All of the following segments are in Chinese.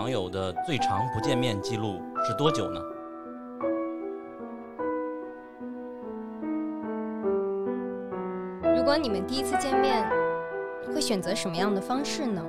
网友的最长不见面记录是多久呢？如果你们第一次见面，会选择什么样的方式呢？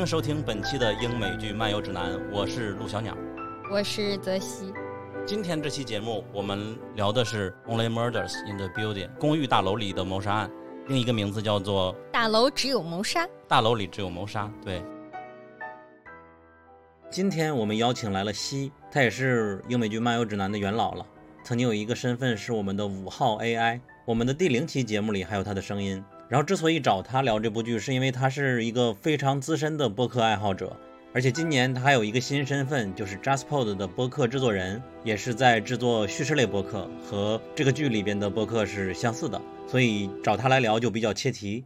迎收听本期的英美剧漫游指南，我是陆小鸟。我是泽西。今天这期节目我们聊的是《Only Murders in the Building》公寓大楼里的谋杀案，另一个名字叫做大楼只有谋杀。大楼里只有谋杀。对。今天我们邀请来了西，他也是英美剧漫游指南的元老了。曾经有一个身份是我们的五号 AI，我们的第零期节目里还有他的声音。然后之所以找他聊这部剧，是因为他是一个非常资深的播客爱好者，而且今年他还有一个新身份，就是 JustPod 的播客制作人，也是在制作叙事类播客，和这个剧里边的播客是相似的，所以找他来聊就比较切题。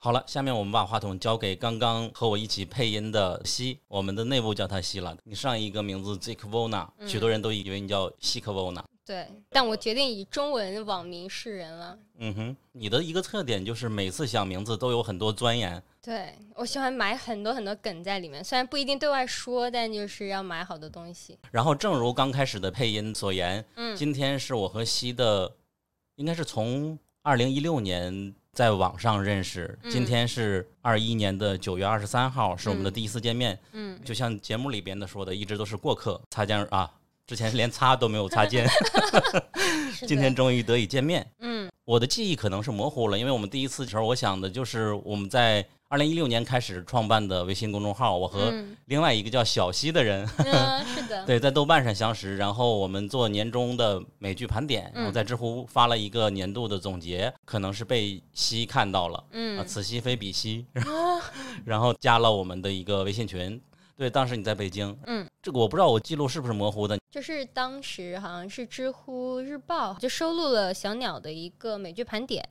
好了，下面我们把话筒交给刚刚和我一起配音的西，我们的内部叫他西了。你上一个名字 Zik Vona，许多人都以为你叫西克 Vona。对，但我决定以中文网名示人了。嗯哼，你的一个特点就是每次想名字都有很多钻研。对我喜欢埋很多很多梗在里面，虽然不一定对外说，但就是要埋好多东西。然后，正如刚开始的配音所言，嗯，今天是我和西的，应该是从二零一六年在网上认识，嗯今天是二一年的九月二十三号，是我们的第一次见面。嗯，就像节目里边的说的，一直都是过客，擦肩而啊，之前连擦都没有擦肩，今天终于得以见面。嗯我的记忆可能是模糊了，因为我们第一次的时候，我想的就是我们在二零一六年开始创办的微信公众号，我和嗯另外一个叫小西的人，嗯，是的，对，在豆瓣上相识，然后我们做年终的美剧盘点，然后嗯在知乎发了一个年度的总结，可能是被西看到了，啊，嗯此西非彼西，然后加了我们的一个微信群。对，当时你在北京，嗯，这个我不知道我记录是不是模糊的，就是当时好像是知乎日报就收录了小鸟的一个美剧盘点，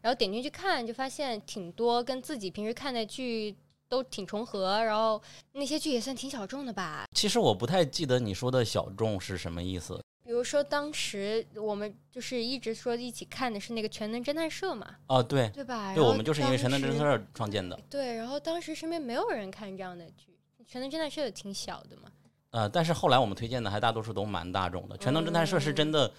然后点进去看，就发现挺多跟自己平时看的剧都挺重合，然后那些剧也算挺小众的吧。其实我不太记得你说的小众是什么意思。比如说当时我们就是一直说一起看的是那个全能侦探社嘛，哦，对，对吧？对，我们就是因为全能侦探社创建的，对，然后当时身边没有人看这样的剧，全能侦探社也挺小的嘛。呃，但是后来我们推荐的还大多数都蛮大众的，全能侦探社是真的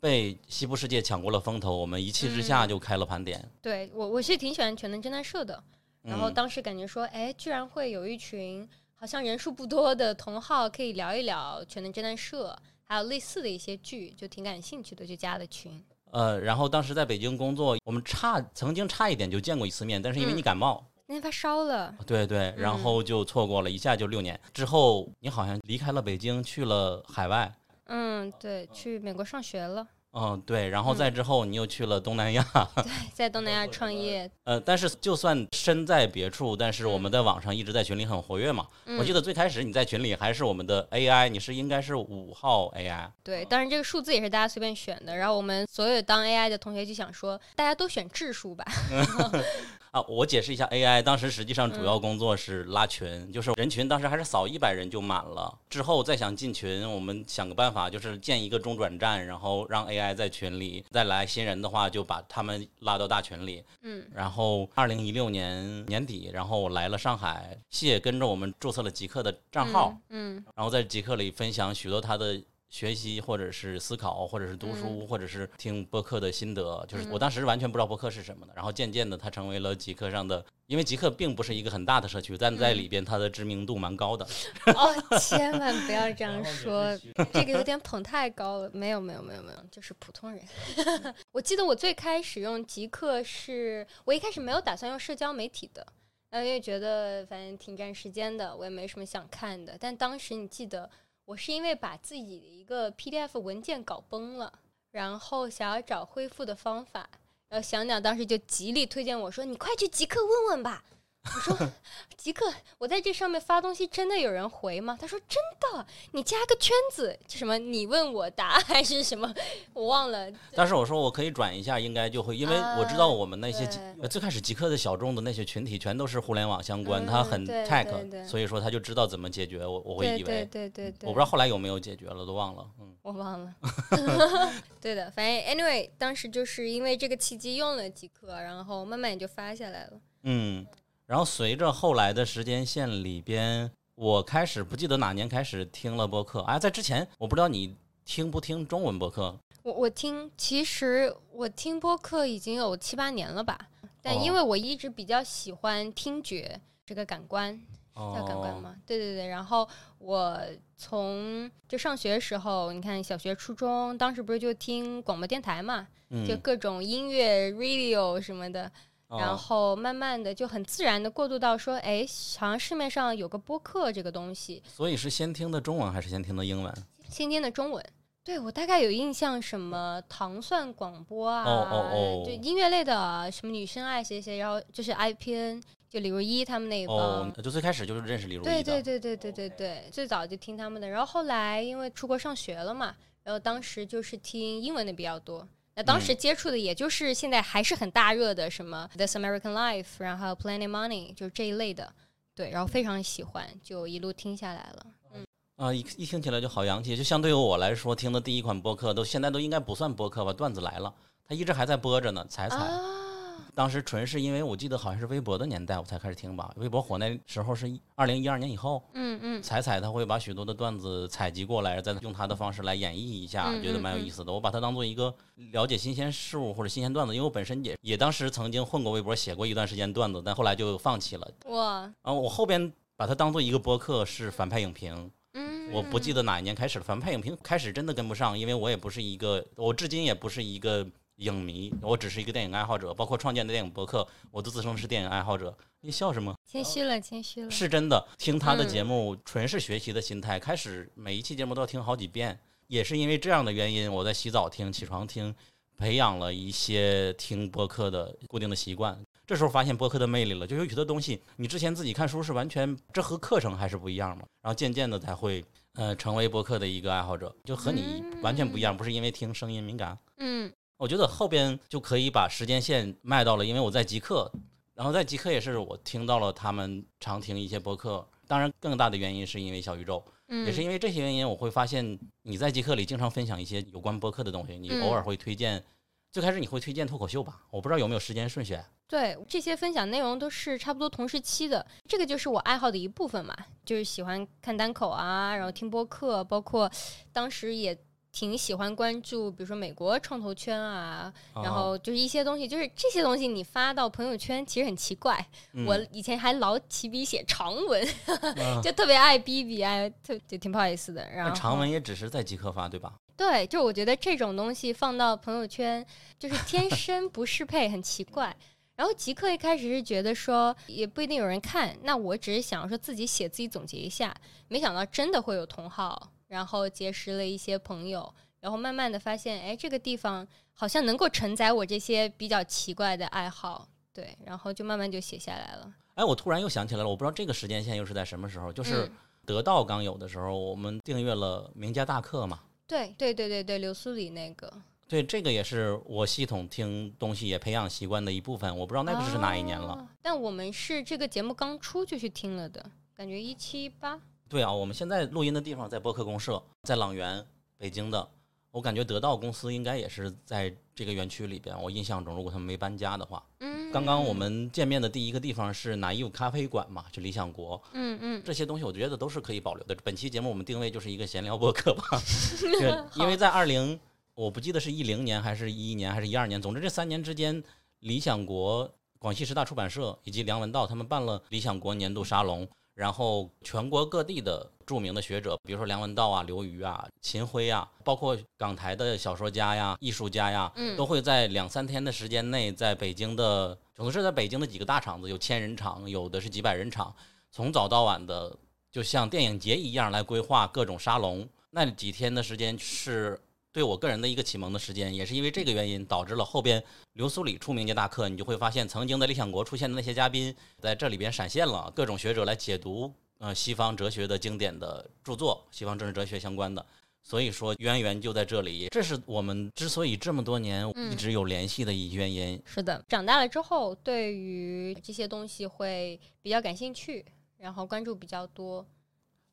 被西部世界抢过了风头，我们一气之下嗯就开了盘点。对我我是挺喜欢全能侦探社的，然后嗯当时感觉说，哎，居然会有一群好像人数不多的同好可以聊一聊全能侦探社，还有类似的一些剧，就挺感兴趣的，就加了群。呃，然后当时在北京工作，我们差曾经差一点就见过一次面，但是因为你感冒，那天发烧了，对对，然嗯后就错过了，一下就六年。之后你好像离开了北京，去了海外，嗯，对，去美国上学了，嗯，对，然后再之后你又去了东南亚，对，在东南亚创业。呃，但是就算身在别处，但是我们在网上一直在群里很活跃嘛。我记得得最开始你在群里还是我们的 AI，你是应该是五号 AI，对，当然这个数字也是大家随便选的。然后我们所有当 AI 的同学就想说，大家都选质数吧。啊，我解释一下，AI 当时实际上主要工作是拉群，就是人群当时还是扫一百人就满了，之后再想进群，我们想个办法，就是建一个中转站，然后让 AI 在群里，再来新人的话就把他们拉到大群里。嗯。然后二零一六年年底，然后我来了上海，谢跟着我们注册了极客的账号，嗯，然后在极客里分享许多他的学习，或者是思考，或者是读书，或者是听播客的心得。就是我当时完全不知道播客是什么的，然后渐渐的它成为了极客上的，因为极客并不是一个很大的社区，但在里边它的知名度蛮高的。哦，千万不要这样说，这个有点捧太高了。没有，没有，没有，没有，就是普通人。我记得我最开始用极客是，我一开始没有打算用社交媒体的，然后因为觉得反正挺占时间的，我也没什么想看的。但当时你记得，我是因为把自己的一个 PDF 文件搞崩了，然后想要找恢复的方法，然后小鸟当时就极力推荐我说：“你快去极客问问吧。”我说极客，我在这上面发东西，真的有人回吗？他说真的，你加个圈子，什么你问我答还是什么，我忘了。但是我说我可以转一下，应该就会，因为我知道我们那些最开始极客的小众的那些群体全都是互联网相关，嗯他很 tech，对对所以说他就知道怎么解决。我我会对对以为，对对对，我不知道后来有没有解决了，都忘了。嗯我忘了。对的，反正 anyway，当时就是因为这个契机用了极客，然后慢慢也就发下来了。嗯，然后随着后来的时间线里边，我开始不记得哪年开始听了播客。哎，在之前我不知道你听不听中文播客，我我听，其实我听播客已经有七八年了吧，但哦因为我一直比较喜欢听觉这个感官，叫感官哦，吗？对对对。然后我从就上学的时候，你看小学、初中，当时不是就听广播电台嘛，就嗯，各种音乐 radio 什么的，然哦后慢慢的就很自然的过渡到说，哎，好像市面上有个播客这个东西，所以是先听的中文还是先听的英文？先听的中文。对我大概有印象，什么糖蒜广播啊，哦哦哦就音乐类的，什么女生爱谁谁，然后就是 IPN，就李如一他们那一帮。哦，就最开始就是认识李如一对的。对对对对对对，最早就听他们的，然后后来因为出国上学了嘛，然后当时就是听英文的比较多。那当时嗯接触的也就是现在还是很大热的什么《This American Life》，然后《Planet Money》，就是这一类的，对，然后非常喜欢，就一路听下来了。啊，一一听起来就好洋气。就相对于我来说，听的第一款播客都现在都应该不算播客吧，段子来了，它一直还在播着呢。踩踩，啊，当时纯是因为我记得好像是微博的年代我才开始听吧，微博火那时候是二零一二年以后，嗯嗯，彩彩他会把许多的段子采集过来，再用他的方式来演绎一下，嗯觉得蛮有意思的。我把它当做一个了解新鲜事物或者新鲜段子，因为我本身也也当时曾经混过微博，写过一段时间段子，但后来就放弃了。哇，然后我后边把它当做一个播客是反派影评，嗯，我不记得哪一年开始了，反派影评开始真的跟不上，因为我也不是一个，我至今也不是一个影迷，我只是一个电影爱好者，包括创建的电影博客，我都自称是电影爱好者。你笑什么？谦虚了，谦虚了。是真的，听他的嗯节目纯是学习的心态，开始每一期节目都要听好几遍，也是因为这样的原因，我在洗澡听、起床听，培养了一些听播客的固定的习惯。这时候发现播客的魅力了，就有许多东西，你之前自己看书是完全这和课程还是不一样嘛，然后渐渐的才会呃成为播客的一个爱好者，就和你完全不一样，不是因为听声音敏感。嗯我觉得后边就可以把时间线卖到了，因为我在极客，然后在极客也是我听到了他们常听一些播客。当然，更大的原因是因为小宇宙，嗯，也是因为这些原因，我会发现你在极客里经常分享一些有关播客的东西，你嗯偶尔会推荐。最开始你会推荐脱口秀吧？我不知道有没有时间顺序。对，这些分享内容都是差不多同时期的，这个就是我爱好的一部分嘛，就是喜欢看单口啊，然后听播客，包括当时也挺喜欢关注，比如说美国创投圈啊，然啊后就是一些东西，就是这些东西你发到朋友圈其实很奇怪，嗯我以前还老起笔写长文，啊就特别爱逼逼，爱特就挺不好意思的。然后那长文也只是在极客发，对吧？对，就我觉得这种东西放到朋友圈，就是天 生不适配，很奇怪。然后极客一开始是觉得说也不一定有人看，那我只是想说自己写自己总结一下，没想到真的会有同好，然后结识了一些朋友，然后慢慢的发现，哎，这个地方好像能够承载我这些比较奇怪的爱好，对，然后就慢慢就写下来了。哎，我突然又想起来了，我不知道这个时间线又是在什么时候，就是嗯得到刚有的时候，我们订阅了名家大课嘛。对对对对对，刘苏里那个，对，这个也是我系统听东西也培养习惯的一部分。我不知道那个是哪一年了。哦但我们是这个节目刚出就去听了的，感觉一七八。对啊，我们现在录音的地方在播客公社，在朗园，北京的。我感觉得到公司应该也是在这个园区里边。我印象中，如果他们没搬家的话，嗯，刚刚我们见面的第一个地方是南艺咖啡馆嘛，就理想国。嗯嗯这些东西我觉得都是可以保留的。本期节目我们定位就是一个闲聊播客吧，因为在二零，我不记得是一零年还是一一年还是一二年，总之这三年之间，理想国、广西师大出版社以及梁文道他们办了理想国年度沙龙，然后全国各地的著名的学者，比如说梁文道啊、刘瑜啊、秦晖啊，包括港台的小说家呀、艺术家呀，嗯都会在两三天的时间内，在北京的，总是在北京的几个大场子，有千人场，有的是几百人场，从早到晚的，就像电影节一样来规划各种沙龙。那几天的时间是对我个人的一个启蒙的时间，也是因为这个原因导致了后边刘苏里出名节大课，你就会发现曾经的理想国出现的那些嘉宾在这里边闪现了，各种学者来解读呃西方哲学的经典的著作，西方政治哲学相关的。所以说渊源就在这里，这是我们之所以这么多年一直有联系的一原因。是的，长大了之后，对于这些东西会比较感兴趣，然后关注比较多。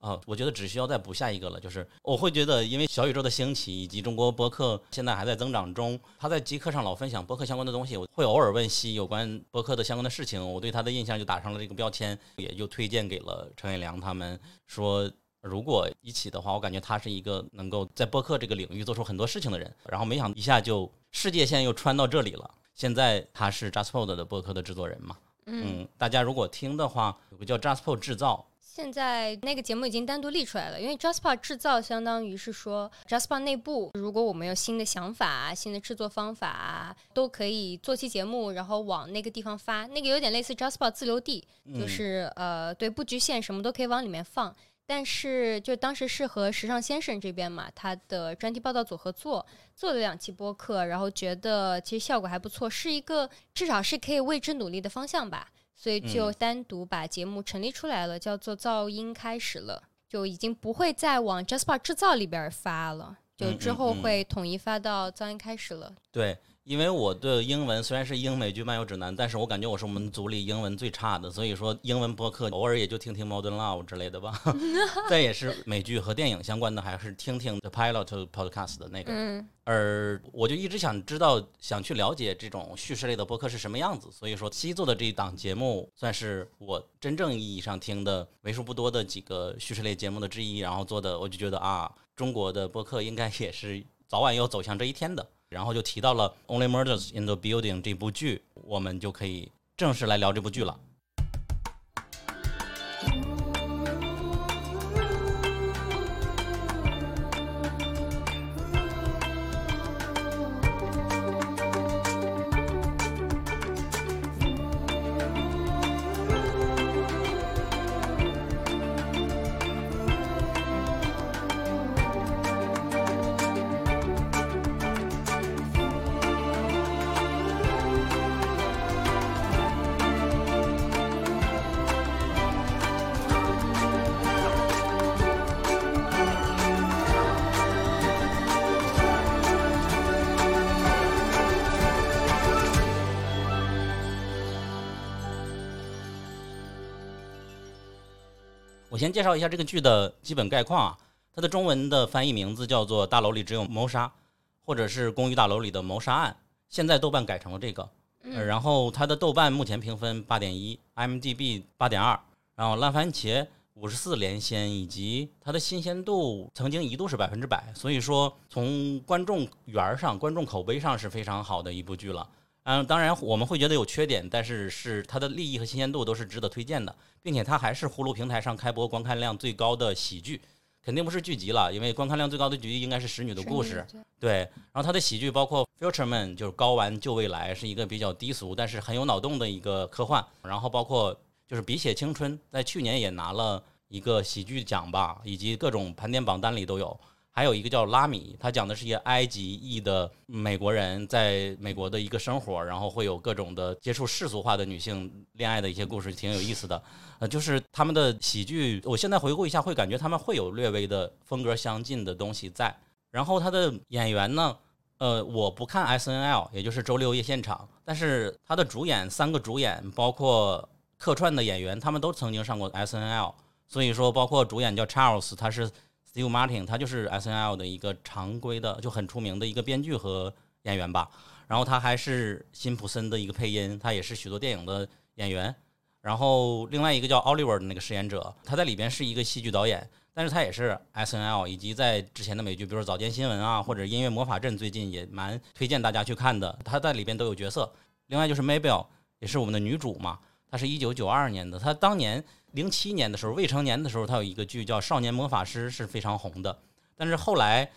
啊，我觉得只需要再补下一个了，就是我会觉得，因为小宇宙的兴起以及中国播客现在还在增长中，他在极客上老分享播客相关的东西，我会偶尔问西有关播客的相关的事情，我对他的印象就打上了这个标签，也就推荐给了陈伟良他们说。如果一起的话，我感觉他是一个能够在播客这个领域做出很多事情的人。然后没想一下就世界线又穿到这里了。现在他是 JustPod 的播客的制作人嘛？嗯，大家如果听的话，有个叫 JustPod 制造。现在那个节目已经单独立出来了，因为 JustPod 制造相当于是说 JustPod 内部，如果我们有新的想法、新的制作方法，都可以做期节目，然后往那个地方发。那个有点类似 JustPod 自留地，就是呃，对，不局限，什么都可以往里面放。但是，就当时是和时尚先生这边嘛，他的专题报道组合作做了两期播客，然后觉得其实效果还不错，是一个至少是可以为之努力的方向吧，所以就单独把节目成立出来了，叫做噪音开始了，就已经不会再往 Jasper 制造里边发了，就之后会统一发到噪音开始了。对。因为我的英文虽然是英美剧漫游指南，但是我感觉我是我们组里英文最差的，所以说英文播客偶尔也就听听 Modern Love 之类的吧。再也是美剧和电影相关的，还是听听 The Pilot Podcast 的那个。嗯。而我就一直想知道，想去了解这种叙事类的播客是什么样子。所以说，西做的这一档节目算是我真正意义上听的为数不多的几个叙事类节目的之一。然后做的，我就觉得啊，中国的播客应该也是早晚要走向这一天的。然后就提到了《Only Murders in the Building》这部剧，我们就可以正式来聊这部剧了。先介绍一下这个剧的基本概况啊，它的中文的翻译名字叫做《大楼里只有谋杀》，或者是《公寓大楼里的谋杀案》。现在豆瓣改成了这个，然后它的豆瓣目前评分八点一，IMDB 八点二，然后烂番茄五十四连鲜，以及它的新鲜度曾经一度是百分之百，所以说从观众缘上、观众口碑上是非常好的一部剧了。嗯，当然我们会觉得有缺点，但是是它的利益和新鲜度都是值得推荐的，并且它还是呼噜平台上开播观看量最高的喜剧，肯定不是剧集了，因为观看量最高的剧集应该是《使女的故事》。对，然后它的喜剧包括《Future Man》，就是《高玩救未来》，是一个比较低俗但是很有脑洞的一个科幻。然后包括就是《笔写青春》，在去年也拿了一个喜剧奖吧，以及各种盘点榜单里都有。还有一个叫拉米，他讲的是一些埃及裔的美国人在美国的一个生活，然后会有各种的接触世俗化的女性恋爱的一些故事，挺有意思的。呃，就是他们的喜剧，我现在回顾一下，会感觉他们会有略微的风格相近的东西在。然后他的演员呢，呃，我不看 S N L，也就是周六夜现场，但是他的主演三个主演，包括客串的演员，他们都曾经上过 S N L，所以说包括主演叫 Charles，他是。Steve Martin，他就是 S N L 的一个常规的，就很出名的一个编剧和演员吧。然后他还是辛普森的一个配音，他也是许多电影的演员。然后另外一个叫 Oliver 的那个饰演者，他在里边是一个戏剧导演，但是他也是 S N L 以及在之前的美剧，比如说《早间新闻》啊，或者《音乐魔法阵》，最近也蛮推荐大家去看的。他在里边都有角色。另外就是 Mabel，也是我们的女主嘛，她是一九九二年的，她当年。零七年的时候，未成年的时候，他有一个剧叫《少年魔法师》，是非常红的。但是后来，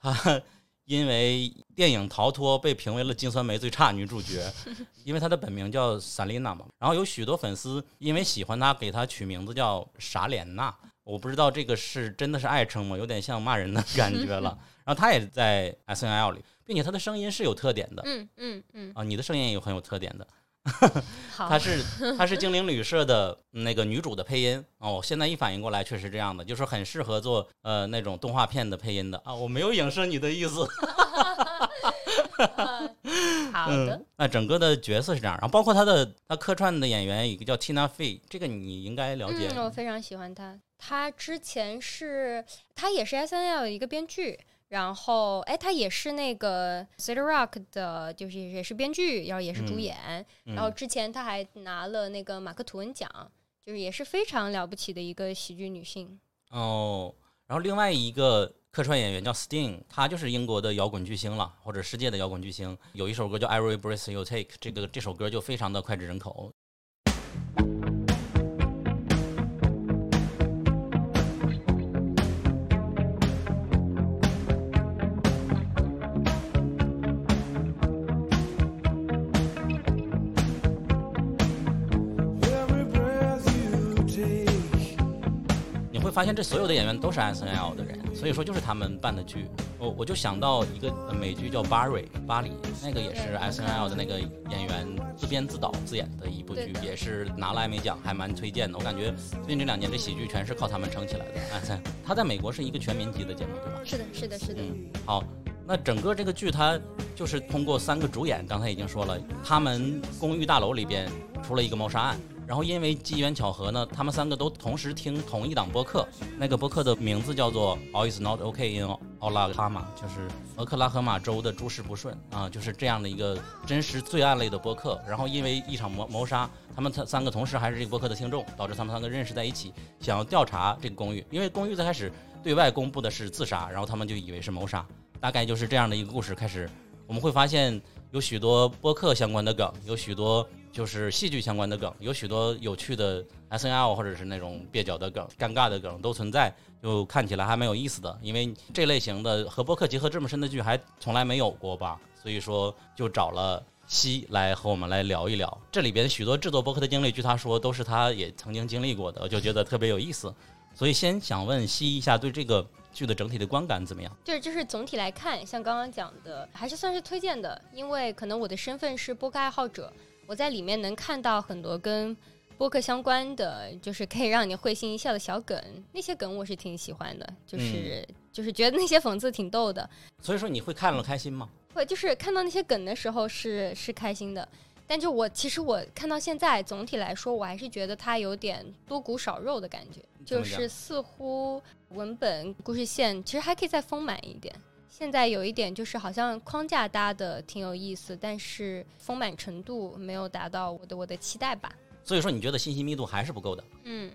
他 因为电影《逃脱》被评为了金酸梅最差女主角，因为她的本名叫萨琳娜嘛。然后有许多粉丝因为喜欢她，给她取名字叫傻莲娜。我不知道这个是真的是爱称吗？有点像骂人的感觉了。然后她也在 S N L 里，并且她的声音是有特点的。嗯嗯嗯。啊，你的声音也有很有特点的。好。他是她是精灵旅社的那个女主的配音哦。我现在一反应过来，确实这样的，就是很适合做呃那种动画片的配音的啊。我没有影射你的意思。好的，那整个的角色是这样，然后包括他的他客串的演员，一个叫 Tina Fey，这个你应该了解。嗯，我非常喜欢他。他之前是，他也是 S N L 的一个编剧，然后哎，他也是那个 City Rock 的，就是也是编剧，然后也是主演。然后之前他还拿了那个马克吐温奖，就是也是非常了不起的一个喜剧女性。哦，然后另外一个。客串演员叫 Sting，他就是英国的摇滚巨星了，或者世界的摇滚巨星。有一首歌叫《Every Breath You Take》，这个这首歌就非常的脍炙人口。发现这所有的演员都是 S N L 的人，所以说就是他们办的剧。我我就想到一个美剧叫《巴瑞巴黎》，那个也是 S N L 的那个演员自编自导自演的一部剧，也是拿了艾美奖，还蛮推荐的。我感觉最近这两年这喜剧全是靠他们撑起来的。哎，他在美国是一个全民级的节目，对吧？是的，是的，是的。嗯，好，那整个这个剧它就是通过三个主演，刚才已经说了，他们公寓大楼里边出了一个谋杀案。然后因为机缘巧合呢，他们三个都同时听同一档播客，那个播客的名字叫做 All Is Not OK in Oklahoma，就是俄克拉荷马州的诸事不顺啊，就是这样的一个真实罪案类的播客。然后因为一场谋谋杀，他们三个同时还是这个播客的听众，导致他们三个认识在一起，想要调查这个公寓。因为公寓最开始对外公布的是自杀，然后他们就以为是谋杀，大概就是这样的一个故事开始。我们会发现有许多播客相关的梗，有许多。就是戏剧相关的梗，有许多有趣的 S N L 或者是那种蹩脚的梗、尴尬的梗都存在，就看起来还蛮有意思的。因为这类型的和播客结合这么深的剧还从来没有过吧，所以说就找了西来和我们来聊一聊这里边许多制作播客的经历。据他说，都是他也曾经经历过的，我就觉得特别有意思。所以先想问西一下，对这个剧的整体的观感怎么样？就是就是总体来看，像刚刚讲的，还是算是推荐的，因为可能我的身份是播客爱好者。我在里面能看到很多跟播客相关的，就是可以让你会心一笑的小梗，那些梗我是挺喜欢的，就是就是觉得那些讽刺挺逗的。所以说你会看了开心吗？会，就是看到那些梗的时候是是开心的。但就我其实我看到现在，总体来说我还是觉得它有点多骨少肉的感觉，就是似乎文本故事线其实还可以再丰满一点。现在有一点就是好像框架搭的挺有意思，但是丰满程度没有达到我的我的期待吧。所以说你觉得信息密度还是不够的？嗯。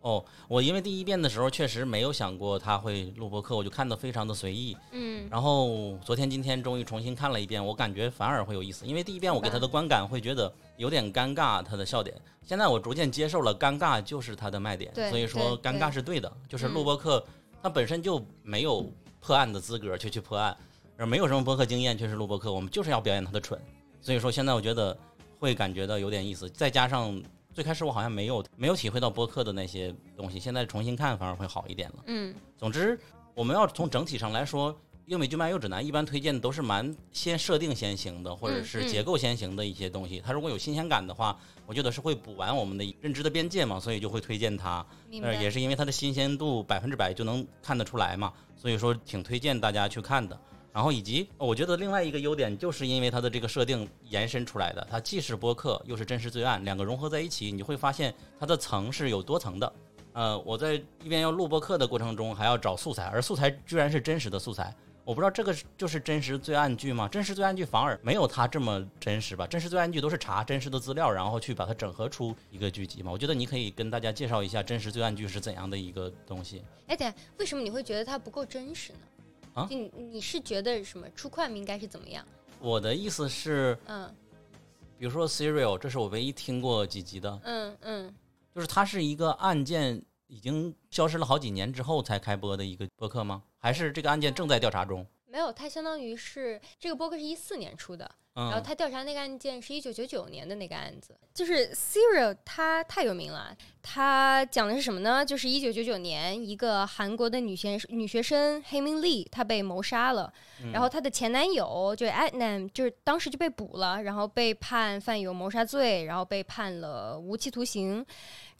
哦，我因为第一遍的时候确实没有想过他会录播课，我就看的非常的随意。嗯。然后昨天今天终于重新看了一遍，我感觉反而会有意思，因为第一遍我给他的观感会觉得有点尴尬，他的笑点。现在我逐渐接受了尴尬就是他的卖点，所以说尴尬是对的，就是录播课它本身就没有。破案的资格就去破案，而没有什么播客经验却是录播客，我们就是要表演他的蠢。所以说现在我觉得会感觉到有点意思，再加上最开始我好像没有没有体会到播客的那些东西，现在重新看反而会好一点了。嗯，总之我们要从整体上来说。英美剧漫游指南一般推荐的都是蛮先设定先行的，或者是结构先行的一些东西。它如果有新鲜感的话，我觉得是会补完我们的认知的边界嘛，所以就会推荐它。呃，也是因为它的新鲜度百分之百就能看得出来嘛，所以说挺推荐大家去看的。然后以及我觉得另外一个优点就是因为它的这个设定延伸出来的，它既是播客又是真实罪案，两个融合在一起，你会发现它的层是有多层的。呃，我在一边要录播客的过程中还要找素材，而素材居然是真实的素材。我不知道这个就是真实罪案剧吗？真实罪案剧反而没有它这么真实吧？真实罪案剧都是查真实的资料，然后去把它整合出一个剧集嘛。我觉得你可以跟大家介绍一下真实罪案剧是怎样的一个东西。哎，对，为什么你会觉得它不够真实呢？啊，你你是觉得什么出 crime 应该是怎么样？我的意思是，嗯，比如说 Serial，这是我唯一听过几集的。嗯嗯，就是它是一个案件已经消失了好几年之后才开播的一个播客吗？还是这个案件正在调查中？没有，它相当于是这个播客是一四年出的，然后他调查那个案件是一九九九年的那个案子，就是 Serial，他太有名了。他讲的是什么呢？就是一九九九年，一个韩国的女学女学生黑明丽，她被谋杀了，然后她的前男友就 Adnan，就是当时就被捕了，然后被判犯有谋杀罪，然后被判了无期徒刑。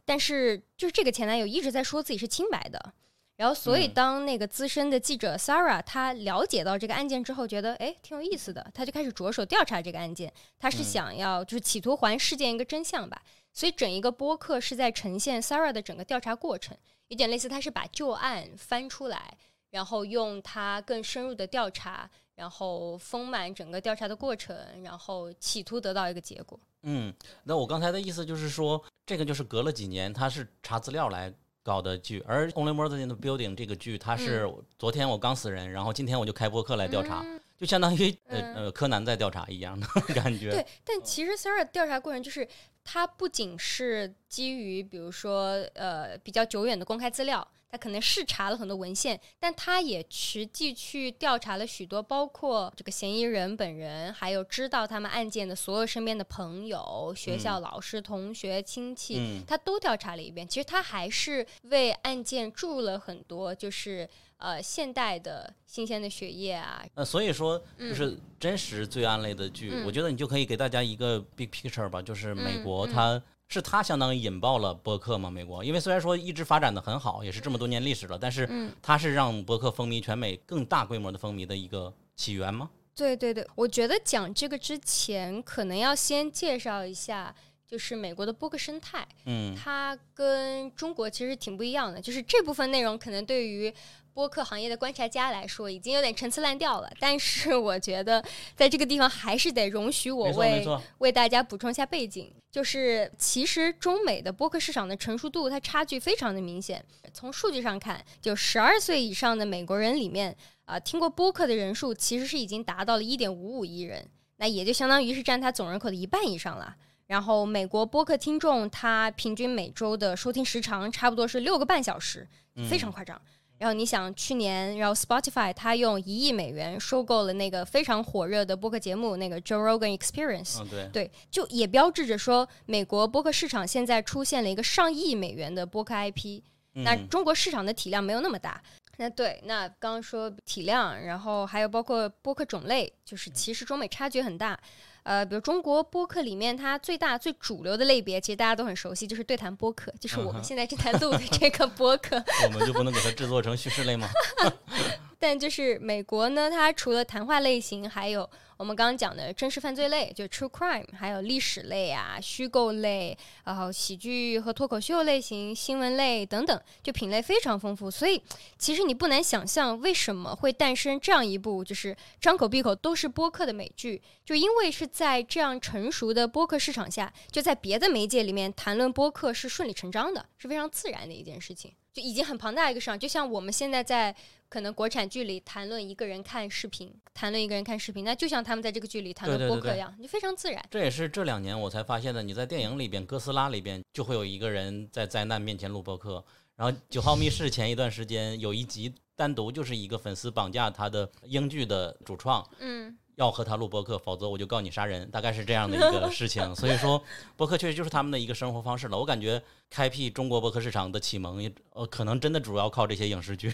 但是就是这个前男友一直在说自己是清白的。然后，所以当那个资深的记者 Sarah 她了解到这个案件之后，觉得哎挺有意思的，她就开始着手调查这个案件。她是想要就是企图还事件一个真相吧。所以整一个播客是在呈现 Sarah 的整个调查过程，有点类似，她是把旧案翻出来，然后用他更深入的调查，然后丰满整个调查的过程，然后企图得到一个结果。嗯，那我刚才的意思就是说，这个就是隔了几年，他是查资料来。搞的剧，而《Only Murders in the Building》这个剧，它是昨天我刚死人，然后今天我就开播客来调查，就相当于呃呃柯南在调查一样的 感觉。对，但其实 Sarah 调查过程就是，它不仅是基于比如说呃比较久远的公开资料。他可能是查了很多文献，但他也实际去调查了许多，包括这个嫌疑人本人，还有知道他们案件的所有身边的朋友、学校老师、同学、亲戚，他都调查了一遍。其实他还是为案件注入了很多，就是呃现代的新鲜的血液啊。呃，所以说就是真实罪案类的剧，我觉得你就可以给大家一个 big picture 吧，就是美国它。是他相当于引爆了播客吗？美国，因为虽然说一直发展的很好，也是这么多年历史了，但是他是让博客风靡全美、更大规模的风靡的一个起源吗？对对对，我觉得讲这个之前，可能要先介绍一下，就是美国的播客生态。嗯，它跟中国其实挺不一样的，就是这部分内容可能对于。播客行业的观察家来说，已经有点陈词滥调了。但是我觉得，在这个地方还是得容许我为为大家补充一下背景。就是其实中美的播客市场的成熟度，它差距非常的明显。从数据上看，就十二岁以上的美国人里面，啊，听过播客的人数其实是已经达到了一点五五亿人，那也就相当于是占他总人口的一半以上了。然后美国播客听众，他平均每周的收听时长差不多是六个半小时，非常夸张。然后你想，去年，然后 Spotify 它用一亿美元收购了那个非常火热的播客节目，那个 Joe Rogan Experience。对，就也标志着说，美国播客市场现在出现了一个上亿美元的播客 IP。那中国市场的体量没有那么大。那对，那刚刚说体量，然后还有包括播客种类，就是其实中美差距很大。呃，比如中国播客里面，它最大最主流的类别，其实大家都很熟悉，就是对谈播客，就是我们现在正在录的这个播客。我们就不能给它制作成叙事类吗？但就是美国呢，它除了谈话类型，还有。我们刚刚讲的真实犯罪类，就 true crime，还有历史类啊、虚构类，然后喜剧和脱口秀类型、新闻类等等，就品类非常丰富。所以其实你不难想象，为什么会诞生这样一部就是张口闭口都是播客的美剧，就因为是在这样成熟的播客市场下，就在别的媒介里面谈论播客是顺理成章的，是非常自然的一件事情，就已经很庞大一个市场。就像我们现在在。可能国产剧里谈论一个人看视频，谈论一个人看视频，那就像他们在这个剧里谈论播客一样，就非常自然。这也是这两年我才发现的。你在电影里边，哥斯拉里边就会有一个人在灾难面前录播客。然后《九号密室》前一段时间有一集单独就是一个粉丝绑架他的英剧的主创。嗯。要和他录播客，否则我就告你杀人，大概是这样的一个事情。所以说，播客确实就是他们的一个生活方式了。我感觉开辟中国播客市场的启蒙，呃，可能真的主要靠这些影视剧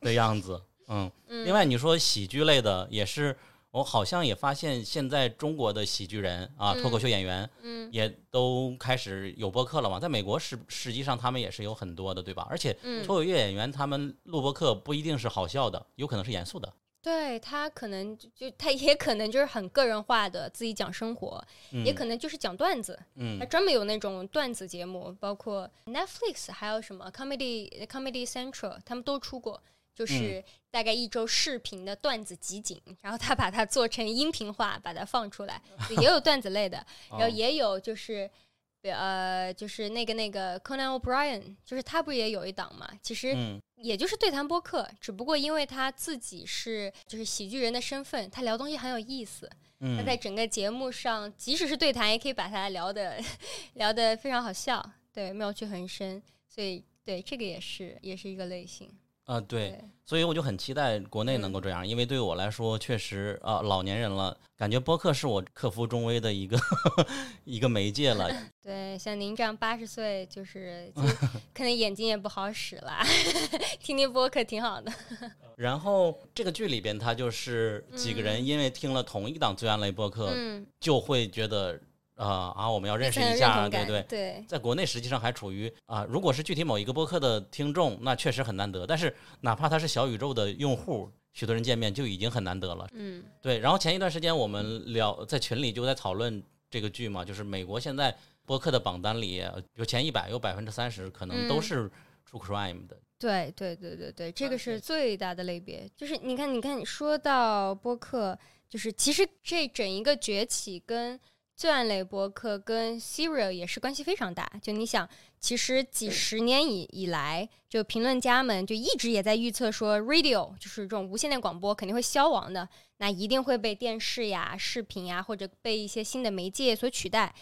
的样子。嗯，另外你说喜剧类的，也是我好像也发现，现在中国的喜剧人啊，脱口秀演员，嗯，也都开始有播客了嘛。在美国实实际上他们也是有很多的，对吧？而且脱口秀演员他们录播客不一定是好笑的，有可能是严肃的。对他可能就他也可能就是很个人化的自己讲生活，也可能就是讲段子。嗯，他专门有那种段子节目，包括 Netflix 还有什么 Comedy Comedy Central，他们都出过，就是大概一周视频的段子集锦，然后他把它做成音频化，把它放出来，也有段子类的，然后也有就是。呃，就是那个那个 Conan O'Brien，就是他不是也有一档嘛？其实也就是对谈播客，只不过因为他自己是就是喜剧人的身份，他聊东西很有意思。他在整个节目上，即使是对谈，也可以把他聊的聊的非常好笑，对，妙趣横生。所以对这个也是也是一个类型。啊，对，对，所以我就很期待国内能够这样，因为对我来说，确实啊，老年人了，感觉播客是我克服中危的一个 一个媒介了。对，像您这样八十岁，就是 就可能眼睛也不好使了，听听播客挺好的。然后这个剧里边，他就是几个人因为听了同一档罪案类播客，嗯，就会觉得啊啊，我们要认识一下，对对。对，在国内实际上还处于啊，如果是具体某一个播客的听众，那确实很难得。但是哪怕他是小宇宙的用户，许多人见面就已经很难得了。嗯对，然后前一段时间我们聊在群里就在讨论这个剧嘛，就是美国现在播客的榜单里，有前一百有百分之三十可能都嗯是 true crime 的。对对对对对，这个是最大的类别。就是你看，你看，你说到播客，就是其实这整一个崛起跟罪案类博客跟 Serial 也是关系非常大。就你想，其实几十年以以来，就评论家们就一直也在预测说，radio 就是这种无线电广播肯定会消亡的，那一定会被电视呀、视频呀或者被一些新的媒介所取代。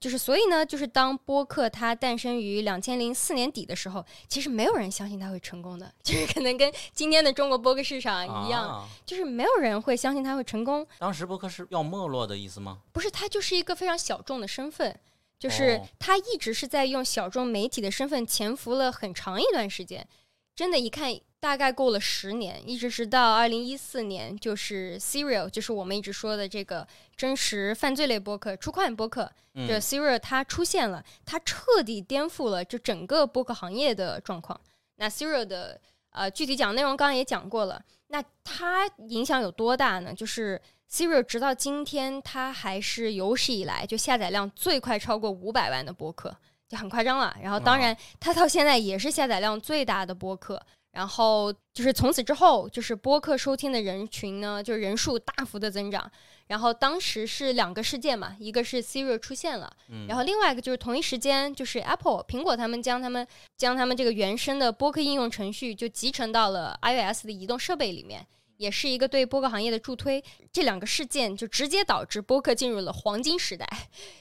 就是所以呢，就是当播客它诞生于两千零四年底的时候，其实没有人相信它会成功的，就是可能跟今天的中国播客市场一样，啊、就是没有人会相信它会成功。当时播客是要没落的意思吗？不是，它就是一个非常小众的身份，就是哦它一直是在用小众媒体的身份潜伏了很长一段时间。真的，一看大概过了十年，一直直到二零一四年，就是 Serial，就是我们一直说的这个真实犯罪类播客、出快播客，嗯这 Serial 它出现了，它彻底颠覆了就整个播客行业的状况。那 Serial 的呃具体讲内容刚刚也讲过了，那它影响有多大呢？就是 Serial 直到今天，它还是有史以来就下载量最快超过五百万的播客，就很夸张了。然后当然，它到现在也是下载量最大的播客。然后就是从此之后，就是播客收听的人群呢，就是人数大幅的增长。然后当时是两个事件嘛，一个是 Siri 出现了，嗯然后另外一个就是同一时间，就是 Apple 苹果他们将他们将他们这个原生的播客应用程序就集成到了 iOS 的移动设备里面，也是一个对播客行业的助推。这两个事件就直接导致播客进入了黄金时代，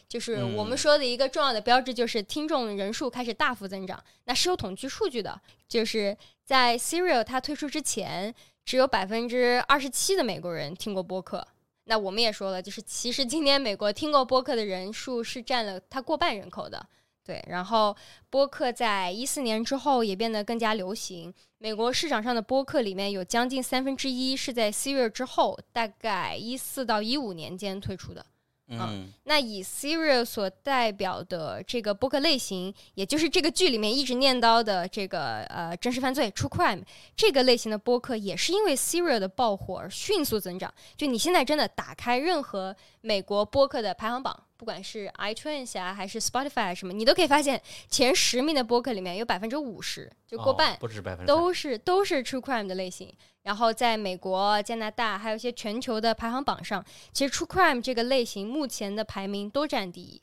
就是我们嗯说的一个重要的标志，就是听众人数开始大幅增长。那是有统计数据的，就是在 Serial 它推出之前，只有百分之二十七的美国人听过播客。那我们也说了，就是其实今天美国听过播客的人数是占了它过半人口的。对，然后播客在一四年之后也变得更加流行。美国市场上的播客里面有将近三分之一是在 Serial 之后，大概一四到一五年间推出的。嗯那以 Serial 所代表的这个播客类型，也就是这个剧里面一直念叨的这个呃真实犯罪 （True Crime） 这个类型的播客，也是因为 Serial 的爆火而迅速增长。就你现在真的打开任何美国播客的排行榜，不管是 iTunes 啊还是 Spotify 什么，你都可以发现前十名的播客里面有百分之五十，就过半哦、不止百分之都是都是 true crime 的类型。然后在美国、加拿大，还有一些全球的排行榜上，其实 true crime 这个类型目前的排名都占第一。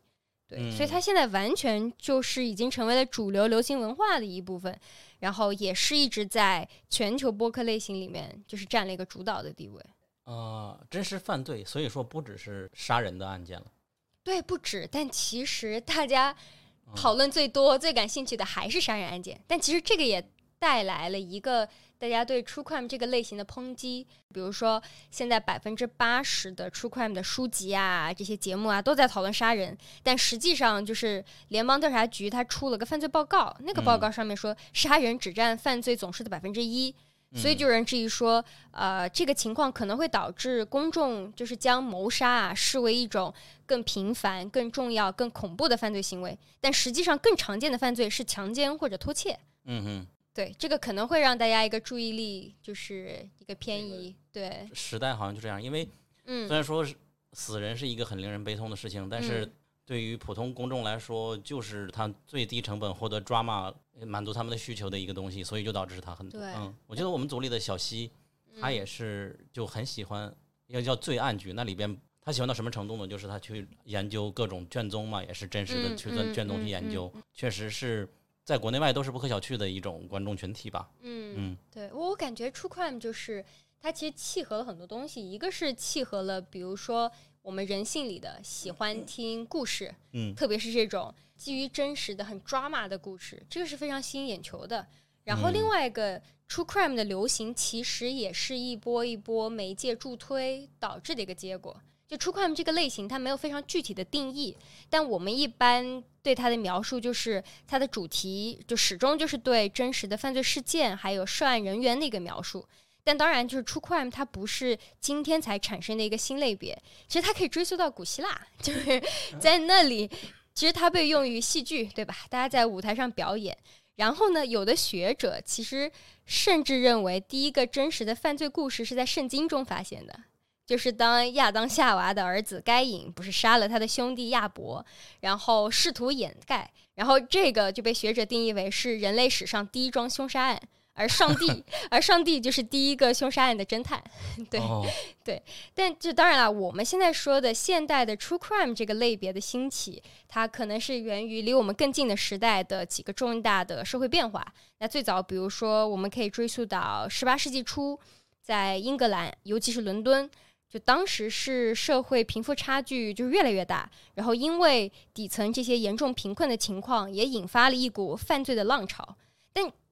对，嗯所以它现在完全就是已经成为了主流流行文化的一部分，然后也是一直在全球播客类型里面就是占了一个主导的地位。呃真实犯罪，所以说不只是杀人的案件了。对，不止，但其实大家嗯讨论最多、最感兴趣的还是杀人案件。但其实这个也带来了一个大家对 true crime 这个类型的抨击，比如说现在百分之八十的 true crime 的书籍啊、这些节目啊都在讨论杀人，但实际上就是联邦调查局它出了个犯罪报告，那个报告上面说杀人只占犯罪总数的百分之一。所以就有人质疑说，呃，这个情况可能会导致公众就是将谋杀啊视为一种更频繁、更重要、更恐怖的犯罪行为，但实际上更常见的犯罪是强奸或者偷窃。嗯哼，对，这个可能会让大家一个注意力就是一个偏移。对，时代好像就这样，因为虽嗯然说是死人是一个很令人悲痛的事情，但是嗯对于普通公众来说，就是他最低成本获得 drama 满足他们的需求的一个东西，所以就导致他很对嗯，我觉得我们组里的小西，他也是就很喜欢要叫罪案剧，那里边他喜欢到什么程度呢？就是他去研究各种卷宗嘛，也是真实的嗯去做嗯卷宗去嗯研究，确实是在国内外都是不可小觑的一种观众群体吧。嗯嗯对我感觉 True Crime 就是它其实契合了很多东西，一个是契合了，比如说我们人性里的喜欢听故事，嗯特别是这种基于真实的很 drama 的故事，这个是非常吸引眼球的。然后嗯另外一个 True Crime 的流行其实也是一波一波媒介助推导致的一个结果。就 True Crime 这个类型，它没有非常具体的定义，但我们一般对它的描述就是它的主题就始终就是对真实的犯罪事件还有涉案人员的一个描述。但当然，就是 True Crime 它不是今天才产生的一个新类别，其实它可以追溯到古希腊，就是在那里，其实它被用于戏剧，对吧？大家在舞台上表演。然后呢，有的学者其实甚至认为，第一个真实的犯罪故事是在圣经中发现的，就是当亚当夏娃的儿子该隐不是杀了他的兄弟亚伯，然后试图掩盖，然后这个就被学者定义为是人类史上第一桩凶杀案。而上帝，而上帝就是第一个凶杀案的侦探，对对。但这当然了，我们现在说的现代的 true crime 这个类别的兴起，它可能是源于离我们更近的时代的几个重大的社会变化。那最早，比如说，我们可以追溯到十八世纪初，在英格兰，尤其是伦敦，就当时是社会贫富差距就是越来越大，然后因为底层这些严重贫困的情况，也引发了一股犯罪的浪潮。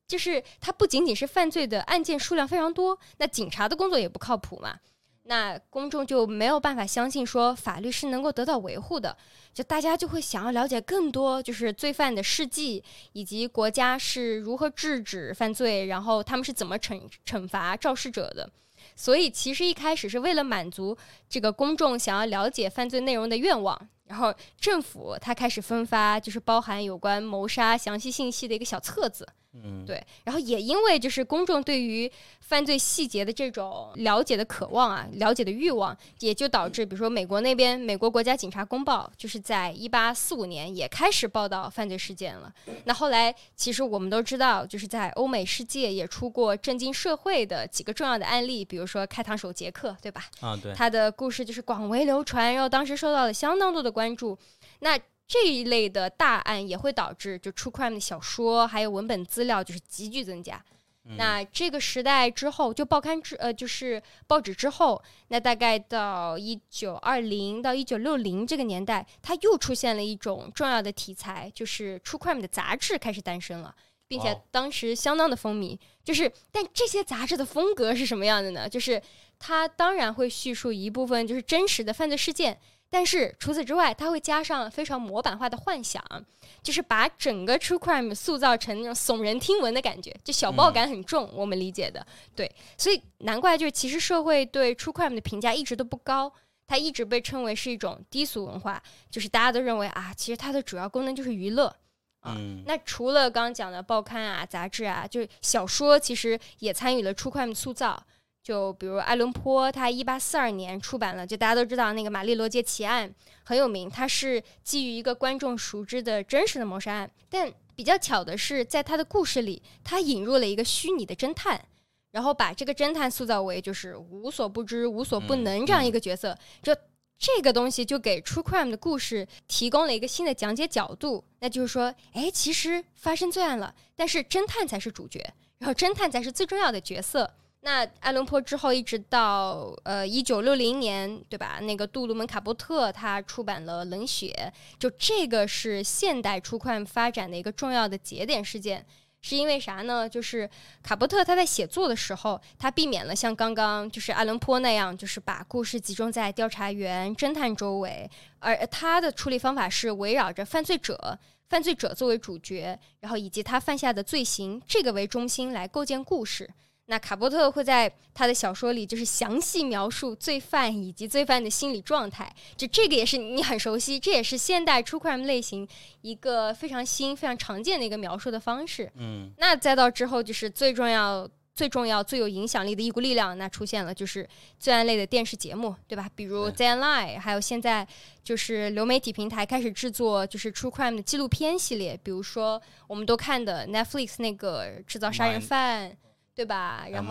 就是它不仅仅是犯罪的案件数量非常多，那警察的工作也不靠谱嘛，那公众就没有办法相信说法律是能够得到维护的，就大家就会想要了解更多，就是罪犯的事迹以及国家是如何制止犯罪，然后他们是怎么惩惩罚肇事者的。所以其实一开始是为了满足这个公众想要了解犯罪内容的愿望，然后政府它开始分发就是包含有关谋杀详细信息的一个小册子。嗯，对，然后也因为就是公众对于犯罪细节的这种了解的渴望啊，了解的欲望，也就导致，比如说美国那边，美国国家警察公报就是在一八四五年也开始报道犯罪事件了。那后来其实我们都知道，就是在欧美世界也出过震惊社会的几个重要的案例，比如说开膛手杰克，对吧？啊，对，他的故事就是广为流传，然后当时受到了相当多的关注。那这一类的大案也会导致就 true crime 的小说还有文本资料就是急剧增加。那这个时代之后，就报刊之呃就是报纸之后，那大概到一九二零到一九六零这个年代，它又出现了一种重要的题材，就是 true crime 的杂志开始诞生了，并且当时相当的风靡。就是，但这些杂志的风格是什么样的呢？就是它当然会叙述一部分就是真实的犯罪事件。但是除此之外，它会加上非常模板化的幻想，就是把整个 true crime 塑造成那种耸人听闻的感觉，就小报感很重。我们理解的，对，所以难怪就是其实社会对 true crime 的评价一直都不高，它一直被称为是一种低俗文化，就是大家都认为啊，其实它的主要功能就是娱乐啊。那除了刚刚讲的报刊啊、杂志啊，就是小说，其实也参与了 true crime 的塑造。就比如爱伦坡，他一八四二年出版了，就大家都知道那个玛丽罗杰奇案很有名，它是基于一个观众熟知的真实的谋杀案。但比较巧的是，在他的故事里，他引入了一个虚拟的侦探，然后把这个侦探塑造为就是无所不知、无所不能这样一个角色。就这个东西就给 True Crime 的故事提供了一个新的讲解角度，那就是说，哎，其实发生罪案了，但是侦探才是主角，然后侦探才是最重要的角色。那爱伦坡之后，一直到呃一九六零年，对吧？那个杜鲁门卡波特他出版了《冷血》，就这个是现代出快发展的一个重要的节点事件。是因为啥呢？就是卡波特他在写作的时候，他避免了像刚刚就是爱伦坡那样，就是把故事集中在调查员、侦探周围，而他的处理方法是围绕着犯罪者、犯罪者作为主角，然后以及他犯下的罪行这个为中心来构建故事。那卡波特会在他的小说里，就是详细描述罪犯以及罪犯的心理状态，就这个也是你很熟悉，这也是现代 true crime 类型一个非常新、非常常见的一个描述的方式。嗯，那再到之后，就是最重要、最重要、最有影响力的一股力量，那出现了就是罪案类的电视节目，对吧？比如《z a n Lie》，还有现在就是流媒体平台开始制作就是 true crime 的纪录片系列，比如说我们都看的 Netflix 那个制造杀人犯。对吧？然后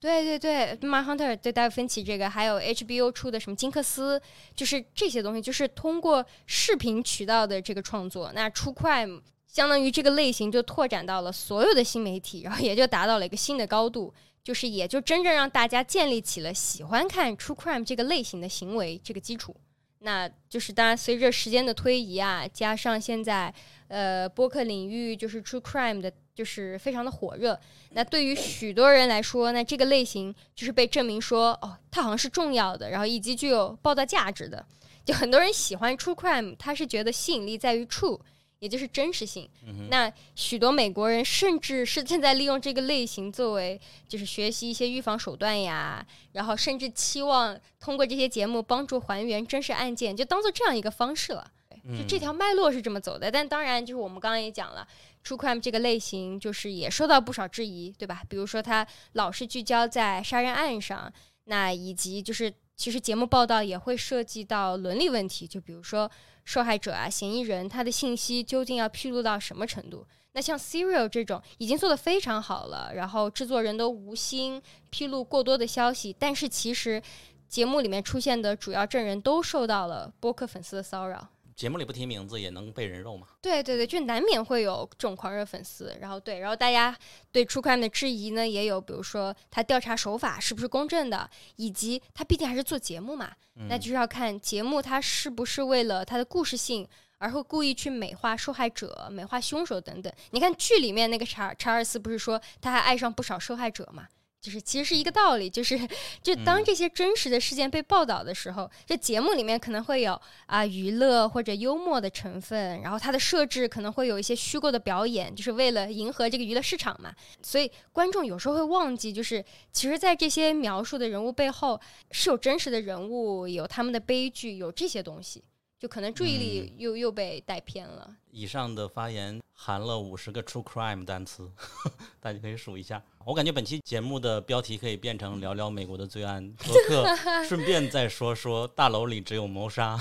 对对对，My Hunter 对达芬奇这个，还有 HBO 出的什么金克斯，就是这些东西，就是通过视频渠道的这个创作，那 True Crime 相当于这个类型就拓展到了所有的新媒体，然后也就达到了一个新的高度，就是也就真正让大家建立起了喜欢看 True Crime 这个类型的行为这个基础。那就是当然，随着时间的推移啊，加上现在呃播客领域就是 True Crime 的。就是非常的火热。那对于许多人来说，那这个类型就是被证明说，哦，它好像是重要的，然后以及具有报道价值的。就很多人喜欢 True Crime，他是觉得吸引力在于 True。也就是真实性。那许多美国人甚至是正在利用这个类型作为，就是学习一些预防手段呀，然后甚至期望通过这些节目帮助还原真实案件，就当做这样一个方式了。就这条脉络是这么走的。但当然，就是我们刚刚也讲了，True Crime 这个类型就是也受到不少质疑，对吧？比如说它老是聚焦在杀人案上，那以及就是其实节目报道也会涉及到伦理问题，就比如说。受害者啊，嫌疑人，他的信息究竟要披露到什么程度？那像 Serial 这种已经做得非常好了，然后制作人都无心披露过多的消息，但是其实节目里面出现的主要证人都受到了播客粉丝的骚扰。节目里不提名字也能被人肉吗？对对对，就难免会有这种狂热粉丝。然后对，然后大家对 True Crime 的质疑呢，也有，比如说他调查手法是不是公正的，以及他毕竟还是做节目嘛，那就是要看节目他是不是为了他的故事性而会故意去美化受害者、美化凶手等等。你看剧里面那个查查尔斯不是说他还爱上不少受害者嘛？就是其实是一个道理，就是就当这些真实的事件被报道的时候，这节目里面可能会有啊娱乐或者幽默的成分，然后它的设置可能会有一些虚构的表演，就是为了迎合这个娱乐市场嘛。所以观众有时候会忘记，就是其实，在这些描述的人物背后是有真实的人物，有他们的悲剧，有这些东西。就可能注意力又又被带偏了。以上的发言含了五十个 true crime 单词，大家可以数一下。我感觉本期节目的标题可以变成聊聊美国的罪案播客，顺便再说说大楼里只有谋杀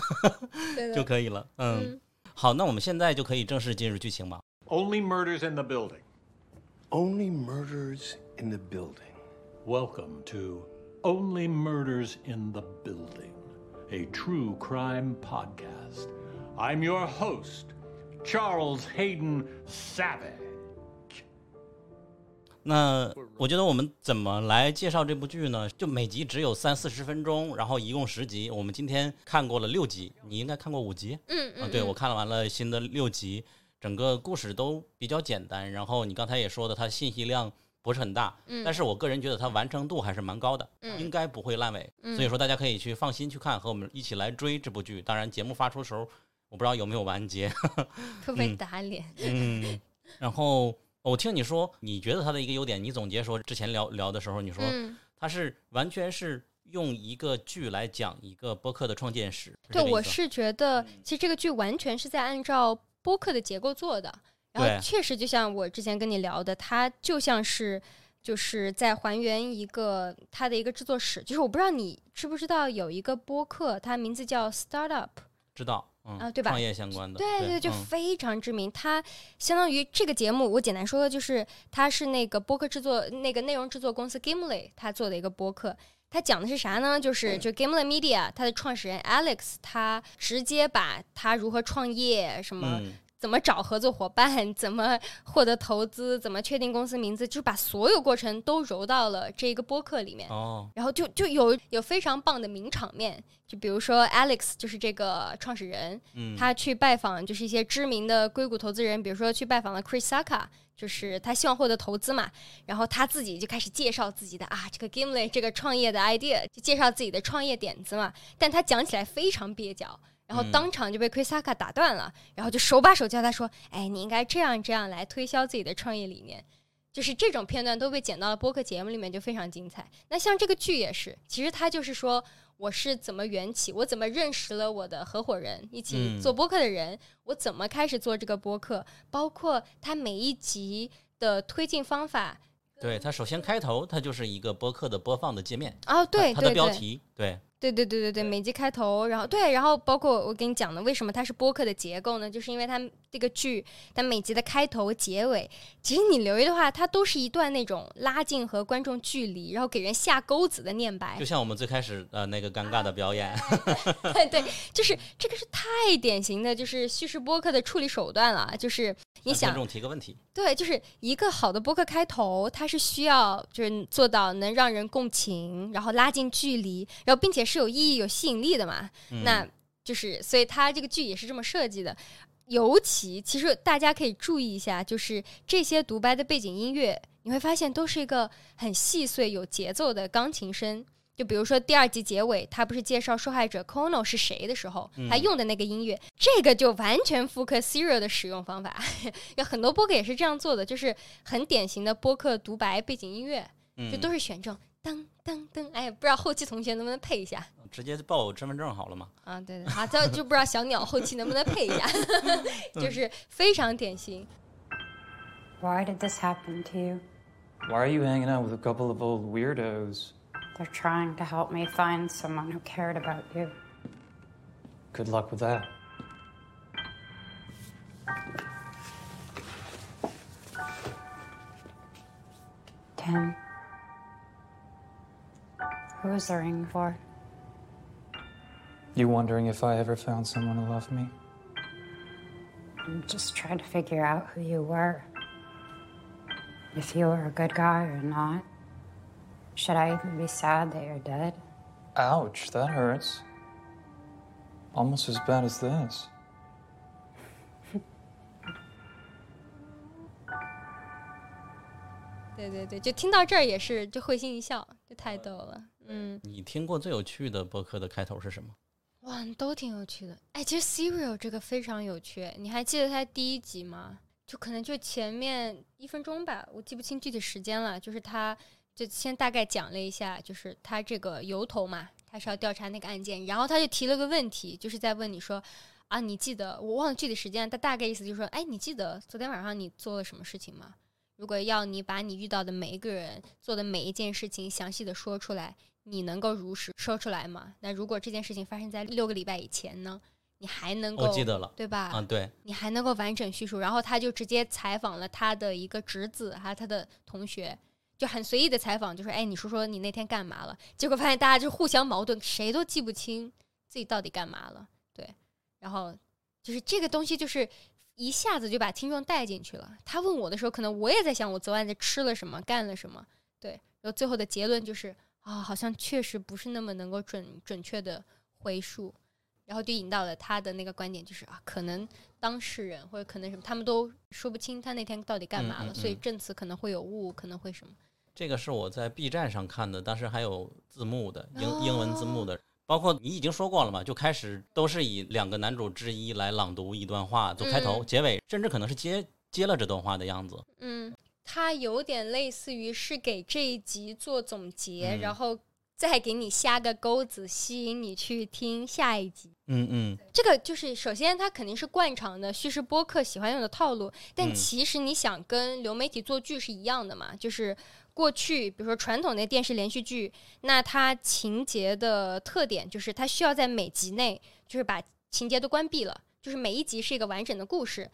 就可以了。嗯，好，那我们现在就可以正式进入剧情吧。Only murders in the building. Only murders in the building. Welcome to Only Murders in the Building. A true crime podcast. I'm your host, Charles Hayden Savage. 那我觉得我们怎么来介绍这部剧呢？就每集只有三四十分钟，然后一共十集。我们今天看过了六集，你应该看过五集。嗯嗯。啊，对，我看了完了新的六集，整个故事都比较简单。然后你刚才也说的，它信息量。不是很大，但是我个人觉得它完成度还是蛮高的，应该不会烂尾，所以说大家可以去放心去看，和我们一起来追这部剧。当然，节目发出的时候，我不知道有没有完结，会被打脸。嗯，然后我听你说，你觉得它的一个优点，你总结说之前聊聊的时候，你说它是完全是用一个剧来讲一个播客的创建史。对，我是觉得其实这个剧完全是在按照播客的结构做的。然后确实，就像我之前跟你聊的，它就像是就是在还原一个它的一个制作史。就是我不知道你知不知道有一个播客，它名字叫 Startup，知道啊，对吧？创业相关的，对对，就非常知名。它相当于这个节目，我简单说的就是，它是那个播客制作那个内容制作公司 Gimlet 它做的一个播客。它讲的是啥呢？就是就 Gimlet Media 它的创始人 Alex，他直接把他如何创业什么。怎么找合作伙伴？怎么获得投资？怎么确定公司名字？就是把所有过程都揉到了这一个播客里面。哦，然后就就有有非常棒的名场面，就比如说 Alex 就是这个创始人，他去拜访就是一些知名的硅谷投资人，比如说去拜访了 Chris Sacca，就是他希望获得投资嘛。然后他自己就开始介绍自己的啊，这个 Gimlet 这个创业的 idea，就介绍自己的创业点子嘛。但他讲起来非常蹩脚。然后当场就被 Chris a k a 打断了，然后就手把手教他说：“哎，你应该这样这样来推销自己的创业理念。”就是这种片段都被剪到了播客节目里面，就非常精彩。那像这个剧也是，其实他就是说我是怎么缘起，我怎么认识了我的合伙人，一起做播客的人，我怎么开始做这个播客，包括他每一集的推进方法。对他首先开头，他就是一个播客的播放的界面哦，对，它的标题，对。对对对对对，每集开头，然后对，然后包括我给你讲的，为什么它是播客的结构呢？就是因为它这个剧，它每集的开头、结尾，其实你留意的话，它都是一段那种拉近和观众距离，然后给人下钩子的念白。就像我们最开始呃那个尴尬的表演，对，就是这个是太典型的，就是叙事播客的处理手段了。就是你想，观众提个问题，对，就是一个好的播客开头，它是需要就是做到能让人共情，然后拉近距离，然后并且。是有意义、有吸引力的嘛？那就是，所以它这个剧也是这么设计的。尤其其实大家可以注意一下，就是这些独白的背景音乐，你会发现都是一个很细碎、有节奏的钢琴声。就比如说第二集结尾，他不是介绍受害者 Kono 是谁的时候，他用的那个音乐，这个就完全复刻 Serial 的使用方法。有很多播客也是这样做的，就是很典型的播客独白背景音乐，就都是选这种噔噔噔。哎，不知道后期同学能不能配一下？直接报我身份证好了吗？啊，对对，好，就就不知道小鸟后期能不能配一下，就是非常典型。 Why did this happen to you? Why are you hanging out with a couple of old weirdos? They're trying to help me find someone who cared about you. Good luck with that. Tim. Who is the ring for? You wondering if I ever found someone who loved me? I'm just trying to figure out who you were. If you were a good guy or not. Should I even be sad that you're dead? Ouch, that hurts. Almost as bad as this. 对对对，就听到这儿也是就会心一笑，就太逗了。嗯，你听过最有趣的播客的开头是什么？ 哇，都挺有趣的。哎，其实 Serial 这个非常有趣，你还记得它第一集吗？就可能就前面一分钟吧，我记不清具体时间了。就是他就先大概讲了一下，就是他这个由头嘛，他是要调查那个案件，然后他就提了个问题，就是在问你说啊，你记得我忘了具体时间，他大概意思就是说，哎，你记得昨天晚上你做了什么事情吗？如果要你把你遇到的每一个人做的每一件事情详细的说出来，你能够如实说出来吗？那如果这件事情发生在六个礼拜以前呢？你还能够我记得了，对吧？啊，对，你还能够完整叙述，然后他就直接采访了他的一个侄子，还有他的同学，就很随意的采访，就说：“哎，你说说你那天干嘛了？”结果发现大家就互相矛盾，谁都记不清自己到底干嘛了。对，然后就是这个东西，就是一下子就把听众带进去了。他问我的时候，可能我也在想我昨晚在吃了什么，干了什么。对，然后最后的结论就是啊，好像确实不是那么能够准准确的回述。然后就引到了他的那个观点，就是啊，可能当事人或者可能什么，他们都说不清他那天到底干嘛了，嗯嗯嗯所以证词可能会有误，可能会什么。这个是我在 B 站上看的，当时还有字幕的英哦英文字幕的，包括你已经说过了嘛，就开始都是以两个男主之一来朗读一段话做开头、嗯结尾，甚至可能是接接了这段话的样子。嗯，它有点类似于是给这一集做总结，嗯然后再给你下个钩子，吸引你去听下一集。嗯嗯，这个就是首先它肯定是惯常的叙事播客喜欢用的套路，但嗯其实你想跟流媒体做剧是一样的嘛，就是过去比如说传统的电视连续剧，那它情节的特点就是它需要在每集内就是把情节都关闭了，就是每一集是一个完整的故事。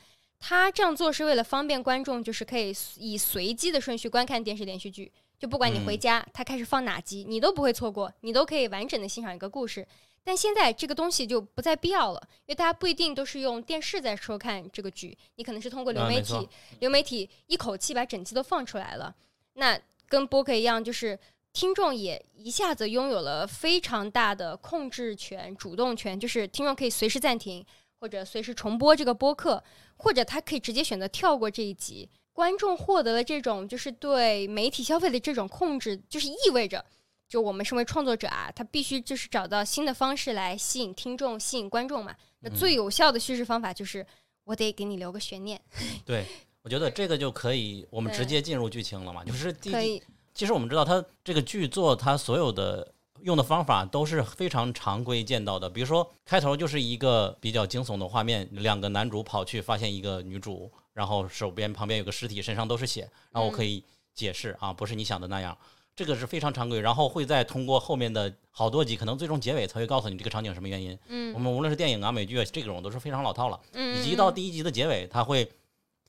他这样做是为了方便观众，就是可以以随机的顺序观看电视连续剧，就不管你回嗯家，他开始放哪集，你都不会错过，你都可以完整的欣赏一个故事。但现在这个东西就不再必要了，因为大家不一定都是用电视在收看这个剧，你可能是通过流媒体，流媒体一口气把整集都放出来了。那跟播客一样，就是听众也一下子拥有了非常大的控制权、主动权，就是听众可以随时暂停或者随时重播这个播客，或者他可以直接选择跳过这一集。观众获得了这种就是对媒体消费的这种控制，就是意味着，就我们身为创作者啊，他必须就是找到新的方式来吸引听众、吸引观众嘛。那嗯最有效的叙事方法就是，我得给你留个悬念，对，我觉得这个就可以，我们直接进入剧情了嘛。就是第其实我们知道，它这个剧作它所有的用的方法都是非常常规见到的。比如说，开头就是一个比较惊悚的画面，两个男主跑去发现一个女主，然后手边旁边有个尸体，身上都是血，然后我可以解释啊，不是你想的那样。这个是非常常规，然后会再通过后面的好多集，可能最终结尾才会告诉你这个场景什么原因。嗯我们无论是电影啊、美剧啊，这种都是非常老套了。嗯，以及到第一集的结尾，它会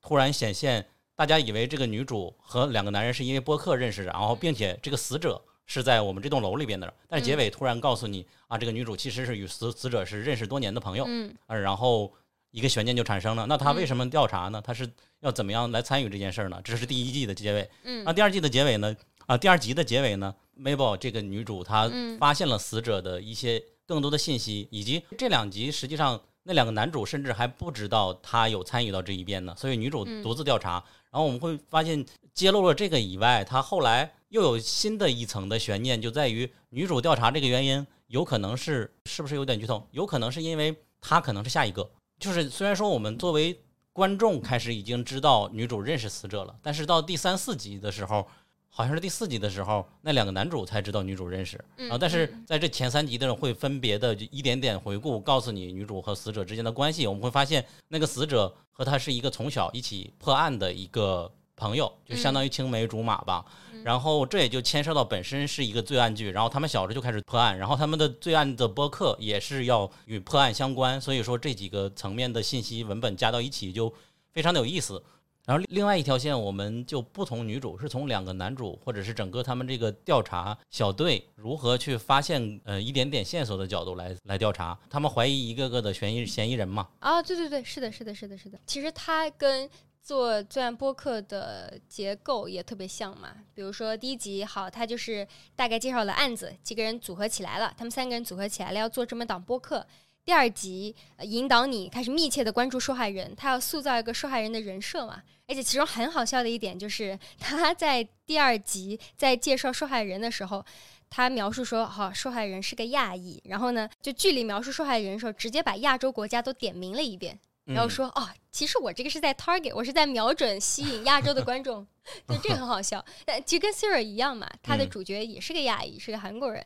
突然显现，大家以为这个女主和两个男人是因为播客认识的，然后并且这个死者是在我们这栋楼里边的，但是结尾突然告诉你啊，这个女主其实是与死死者是认识多年的朋友，嗯啊，然后一个悬念就产生了。那他嗯为什么调查呢？他是要怎么样来参与这件事儿呢？这是第一季的结尾。嗯那第二季的结尾呢？啊，第二集的结尾呢？Mabel 这个女主她嗯发现了死者的一些更多的信息，以及这两集实际上那两个男主甚至还不知道她有参与到这一边呢，所以女主嗯独自调查。然后我们会发现，揭露了这个以外，她后来又有新的一层的悬念，就在于女主调查这个原因，有可能是是不是有点剧透？有可能是因为她可能是下一个。就是虽然说我们作为观众开始已经知道女主认识死者了，但是到第三四集的时候，好像是第四集的时候，那两个男主才知道女主认识。嗯然后，但是嗯在这前三集的人会分别的就一点点回顾，告诉你女主和死者之间的关系。我们会发现，那个死者和他是一个从小一起破案的一个朋友，就相当于青梅竹马吧。然后这也就牵涉到本身是一个罪案剧，然后他们小时候就开始破案，然后他们的罪案的播客也是要与破案相关，所以说这几个层面的信息文本加到一起就非常的有意思。然后另外一条线，我们就不同女主，是从两个男主或者是整个他们这个调查小队如何去发现呃一点点线索的角度来来调查。他们怀疑一个个的嫌疑嫌疑人嘛，啊，对对对，是的，是的，是的，是的。其实他跟做罪案播客的结构也特别像嘛。比如说第一集，好，他就是大概介绍了案子，几个人组合起来了，他们三个人组合起来了，要做这么档播客。第二集、呃引导你开始密切的关注受害人，他要塑造一个受害人的人设嘛。而且其中很好笑的一点就是，他在第二集在介绍受害人的时候，他描述说，好、受害人是个亚裔，然后呢，就剧里描述受害人的时候，直接把亚洲国家都点名了一遍，然后嗯说，哦，其实我这个是在 target，我是在瞄准吸引亚洲的观众，就这个很好笑。但其实跟 Siri 一样嘛，他的嗯主角也是个亚裔，是个韩国人。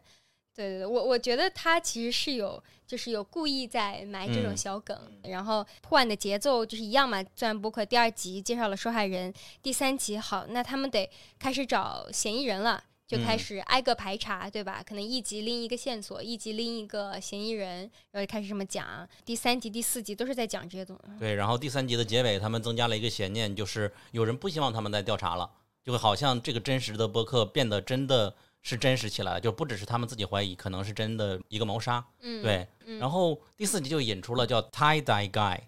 对对对，我我觉得他其实是有，就是有故意在埋这种嗯小梗，然后破案的节奏就是一样嘛。罪案播客第二集介绍了受害人，第三集好，那他们得开始找嫌疑人了。就开嗯始挨个排查，对吧？可能一集拎一个线索，一集拎一个嫌疑人，然后就开始这么讲。第三集、第四集都是在讲这些东西。对，然后第三集的结尾，他们增加了一个悬念，就是有人不希望他们再调查了，就会好像这个真实的播客变得真的是真实起来了，就不只是他们自己怀疑，可能是真的一个谋杀。嗯，对，嗯然后第四集就引出了叫 tie dye guy，嗯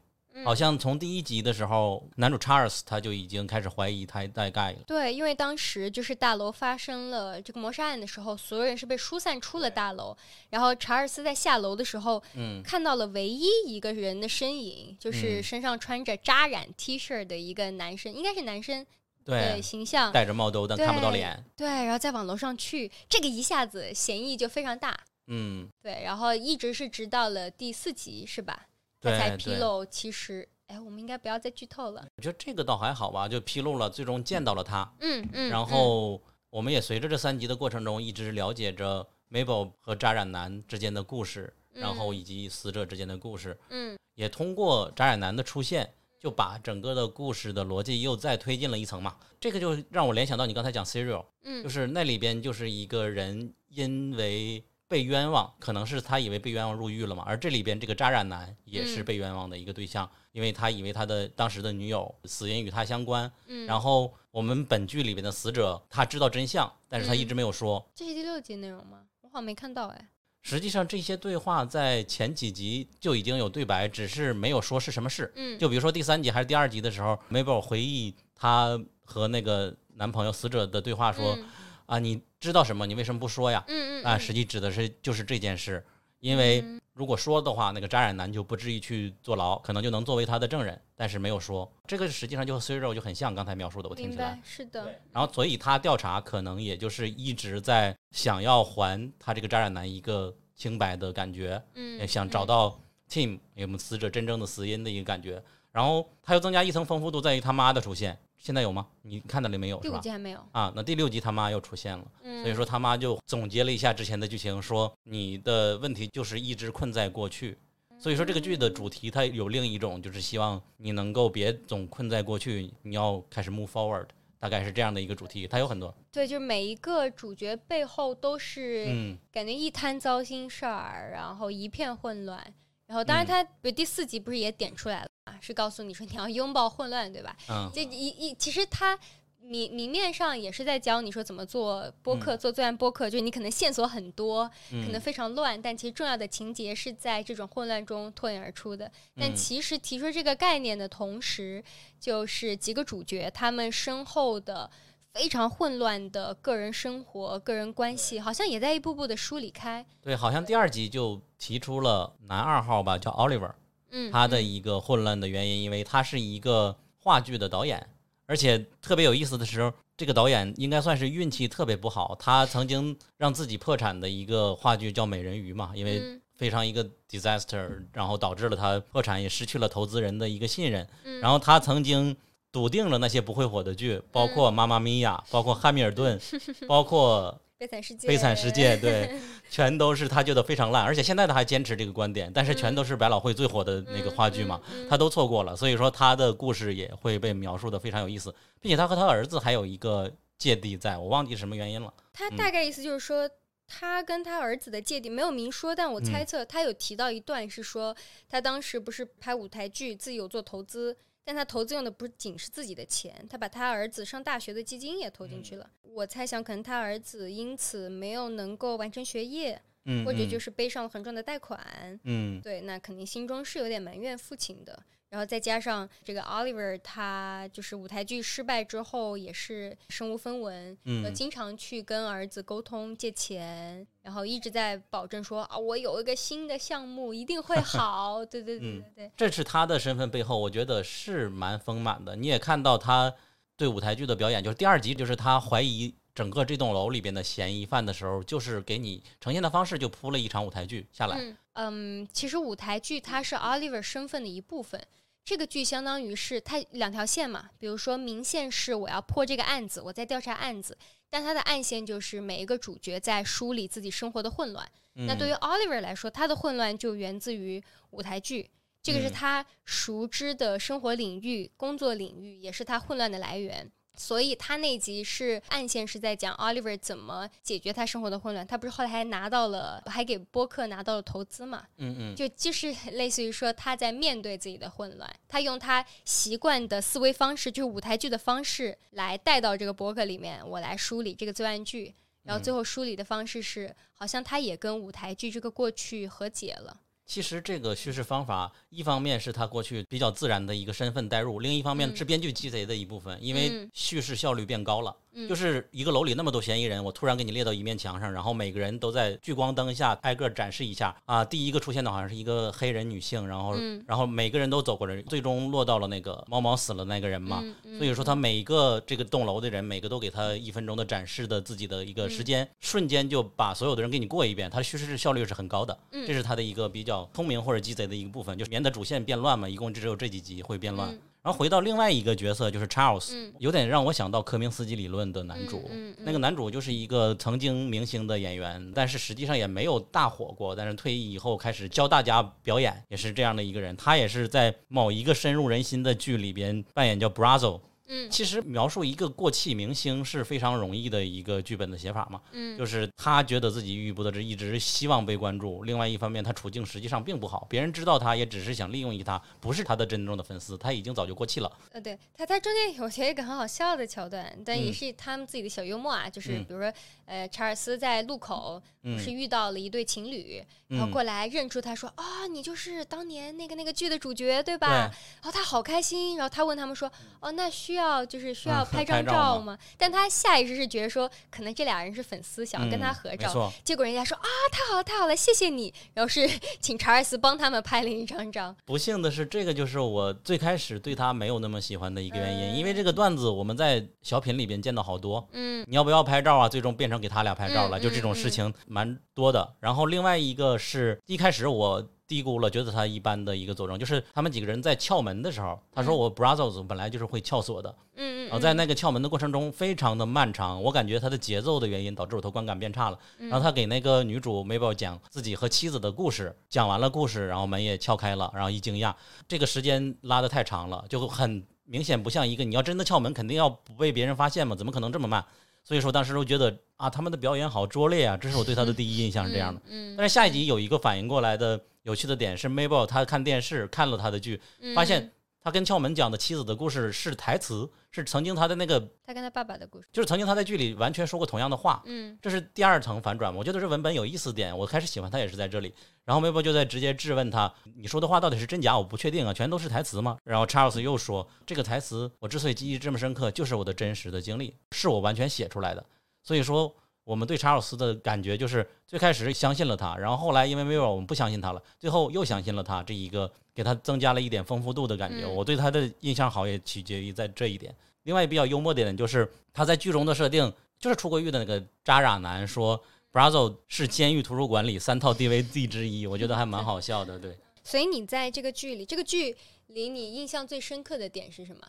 好像从第一集的时候，男主 Charles 他就已经开始怀疑 tie dye guy 了。对，因为当时就是大楼发生了这个谋杀案的时候，所有人是被疏散出了大楼，然后查尔斯在下楼的时候，嗯，看到了唯一一个人的身影，就是嗯身上穿着扎染 T 恤的一个男生，应该是男生的对，形象。戴着帽兜但看不到脸。对，然后再往楼上去，这个一下子嫌疑就非常大。嗯，对，然后一直是直到了第四集是吧？他才。披露，其实，哎，我们应该不要再剧透了。我觉得这个倒还好吧，就披露了，最终见到了他。嗯嗯。然嗯后我们也随着这三集的过程中，一直了解着 Mabel 和扎染男之间的故事，然后以及死者之间的故事，嗯也通过扎染男的出现，就把整个的故事的逻辑又再推进了一层嘛。这个就让我联想到你刚才讲 Serial，嗯，就是那里边就是一个人因为被冤枉，可能是他以为被冤枉入狱了嘛，而这里边这个扎染男也是嗯被冤枉的一个对象，因为他以为他的当时的女友死因与他相关，嗯，然后我们本剧里边的死者他知道真相，但是他一直没有说。这是第六集内容吗？我好像没看到哎。实际上这些对话在前几集就已经有对白，只是没有说是什么事。嗯，就比如说第三集还是第二集的时候，Mabel 回忆她和那个男朋友死者的对话说：“嗯啊，你知道什么？你为什么不说呀？”啊，嗯嗯啊实际指的是就是这件事，因为嗯如果说的话，那个扎染男就不至于去坐牢，可能就能作为他的证人，但是没有说。这个实际上就和 Serial 就很像刚才描述的，我听起来。是的，然后，所以他调查可能也就是一直在想要还他这个扎染男一个清白的感觉，嗯，也想找嗯到 Tim 有没有死者真正的死因的一个感觉。然后他又增加一层丰富度，在于他妈的出现。现在有吗？你看到了没有？第？五集还没有。啊，那第六集他妈又出现了。嗯，所以说他妈就总结了一下之前的剧情，说你的问题就是一直困在过去。所以说这个剧的主题它有另一种，就是希望你能够别总困在过去，你要开始 move forward，大概是这样的一个主题。它有很多，对，就是每一个主角背后都是嗯，感觉一摊糟心事儿，然后一片混乱。然后，当然嗯他，比如第四集不是也点出来了嘛，是告诉你说你要拥抱混乱，对吧？嗯，这一一其实他明明面上也是在教你说怎么做播客，嗯做罪案播客，就是你可能线索很多，可能嗯非常乱，但其实重要的情节是在这种混乱中脱颖而出的。但嗯其实提出这个概念的同时，就是几个主角他们身后的非常混乱的个人生活、个人关系，好像也在一步步的梳理开。对，好像第二集就提出了男二号吧，叫 Oliver，嗯，他的一个混乱的原因，因为他是一个话剧的导演，而且特别有意思的时候，这个导演应该算是运气特别不好，他曾经让自己破产的一个话剧叫《美人鱼》嘛，因为嗯。非常一个 disaster，然后导致了他破产，也失去了投资人的一个信任。嗯。然后他曾经笃定了那些不会火的剧，包括《妈妈咪呀》，包括《汉密尔顿》，包括悲惨世界，悲惨世界，对，全都是他觉得非常烂，而且现在他还坚持这个观点，但是全都是百老汇最火的那个话剧嘛，嗯嗯嗯。他都错过了，所以说他的故事也会被描述的非常有意思，并且他和他儿子还有一个芥蒂在，我忘记什么原因了。他大概意思就是说，他跟他儿子的芥蒂没有明说，但我猜测他有提到一段是说，他当时不是拍舞台剧，自己有做投资，但他投资用的不仅是自己的钱，他把他儿子上大学的基金也投进去了。我猜想，可能他儿子因此没有能够完成学业，嗯，或者就是是背上了很重的贷款。嗯对，那肯定心中是有点埋怨父亲的。然后再加上这个 Oliver，他就是舞台剧失败之后也是身无分文，嗯呃，经常去跟儿子沟通借钱，然后一直在保证说啊，我有一个新的项目一定会 好。对对对嗯对对，这是他的身份背后，我觉得是蛮丰满的。你也看到他对舞台剧的表演，就是第二集，就是他怀疑整个这栋楼里边的嫌疑犯的时候，就是给你呈现的方式就铺了一场舞台剧下来。嗯嗯，其实舞台剧它是 Oliver 身份的一部分。这个剧相当于是它两条线嘛，比如说明线是我要破这个案子，我在调查案子，但它的暗线就是每一个主角在梳理自己生活的混乱。那对于 Oliver 来说，他的混乱就源自于舞台剧，这个是嗯他熟知的生活领域、工作领域，也是他混乱的来源。所以他那集是暗线是在讲 Oliver 怎么解决他生活的混乱。他不是后来还拿到了，还给播客拿到了投资嘛？嗯嗯，就就是 类似于说他在面对自己的混乱，他用他习惯的思维方式，就是舞台剧的方式来带到这个博客里面，我来梳理这个罪案剧，然后最后梳理的方式是，好像他也跟舞台剧这个过去和解了。其实这个叙事方法，一方面是他过去比较自然的一个身份代入，另一方面嗯是编剧鸡贼的一部分，因为嗯叙事效率变高了。嗯就是一个楼里那么多嫌疑人，我突然给你列到一面墙上，然后每个人都在聚光灯下挨个展示一下啊。第一个出现的好像是一个黑人女性，然后、嗯然后每个人都走过来，最终落到了那个猫猫死了那个人嘛。所以说他每一个这个栋楼的人，每个都给他一分钟的展示的自己的一个嗯时间，瞬间就把所有的人给你过一遍，他的叙事效率是很高的。嗯这是他的一个比较聪明或者鸡贼的一个部分，就是免得主线变乱嘛。一共只有这几集会变乱。嗯然后回到另外一个角色，就是 Charles，、嗯有点让我想到科明斯基理论的男主。嗯嗯嗯那个男主就是一个曾经明星的演员，但是实际上也没有大火过。但是退役以后开始教大家表演，也是这样的一个人。他也是在某一个深入人心的剧里边扮演叫 Brazo。嗯其实描述一个过气明星是非常容易的一个剧本的写法嘛。嗯就是他觉得自己郁郁不得志，一直希望被关注。另外一方面，他处境实际上并不好，别人知道他也只是想利用一他，不是他的真正的粉丝，他已经早就过气了。呃，对他，他中间有些一个很好笑的桥段，但也嗯是他们自己的小幽默啊，就是嗯比如说，呃，查尔斯在路口不是嗯遇到了一对情侣，然后嗯过来认出他说啊、你就是当年那个那个剧的主角对吧？对然后他好开心，然后他问他们说，哦，那需要就是需要嗯拍张照吗照？但他下意识是觉得说，可能这俩人是粉丝，想要跟他嗯合照，结果人家说啊，太好了太好了，谢谢你，然后是 请查尔斯帮他们拍了一张照，不幸的是，这个就是我最开始对他没有那么喜欢的一个原因，嗯因为这个段子我们在小品里边见到好多。嗯你要不要拍照啊？最终变成给他俩拍照了，嗯就这种事情蛮多的。然后另外一个是一开始我低估了，觉得他一般的一个作证，就是他们几个人在撬门的时候，他说嗯我 Brazos 本来就是会撬锁的，嗯嗯，然后在那个撬门的过程中非常的漫长，我感觉他的节奏的原因导致我的观感变差了。嗯然后他给那个女主 Mabel 讲自己和妻子的故事，讲完了故事，然后门也撬开了，然后一惊讶，这个时间拉得太长了，就很明显不像一个你要真的撬门，肯定要不被别人发现嘛，怎么可能这么慢？所以说当时我觉得啊，他们的表演好拙劣啊，这是我对他的第一印象是这样的。嗯，但是下一集有一个反应过来的有趣的点是，Mabel 她看电视看了他的剧，嗯发现他跟窍门讲的妻子的故事是台词，是曾经他的那个，他跟他爸爸的故事。就是曾经他在剧里完全说过同样的话。嗯这是第二层反转，我觉得这文本有意思点，我开始喜欢他也是在这里。然后 Mabel 就在直接质问他：“你说的话到底是真假？我不确定啊，全都是台词吗？”然后 Charles 又说：“这个台词我之所以记忆这么深刻，就是我的真实的经历，是我完全写出来的。所以说，我们对查尔斯的感觉就是最开始相信了他，然后后来因为 Mirror 我们不相信他了，最后又相信了他，这一个给他增加了一点丰富度的感觉。嗯我对他的印象好也取决于在这一点。另外比较幽默的点就是他在剧中的设定，就是出过狱的那个渣渣男说 Brazo 是监狱图书馆里三套 DVD 之一，我觉得还蛮好笑的。对，所以你在这个剧里，这个剧里你印象最深刻的点是什么？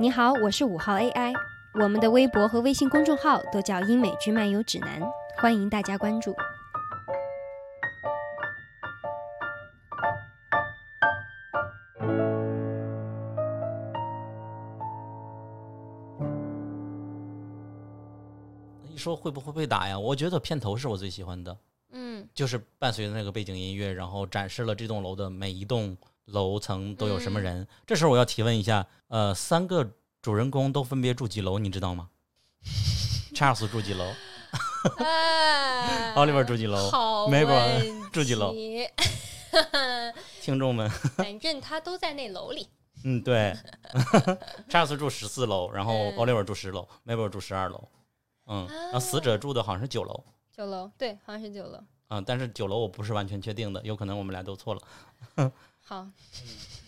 你好，我是五号 AI，我们的微博和微信公众号都叫英美剧漫游指南，欢迎大家关注。一说会不会被打呀？我觉得片头是我最喜欢的。嗯就是伴随着那个背景音乐，然后展示了这栋楼的每一栋楼层都有什么人。这时候我要提问一下，呃，三个主人公都分别住几楼，你知道吗？查尔斯住几楼？啊 Oliver 住几楼好 Mabel 问住几楼 听众们，反正他都在那楼里。嗯，对，Charles 住十四楼，然后嗯 Oliver 住十楼，Mabel 住十二楼，嗯，然后死者住的好像是九楼，九楼，对，好像是九楼。嗯，但是九楼我不是完全确定的，有可能我们俩都错了。好，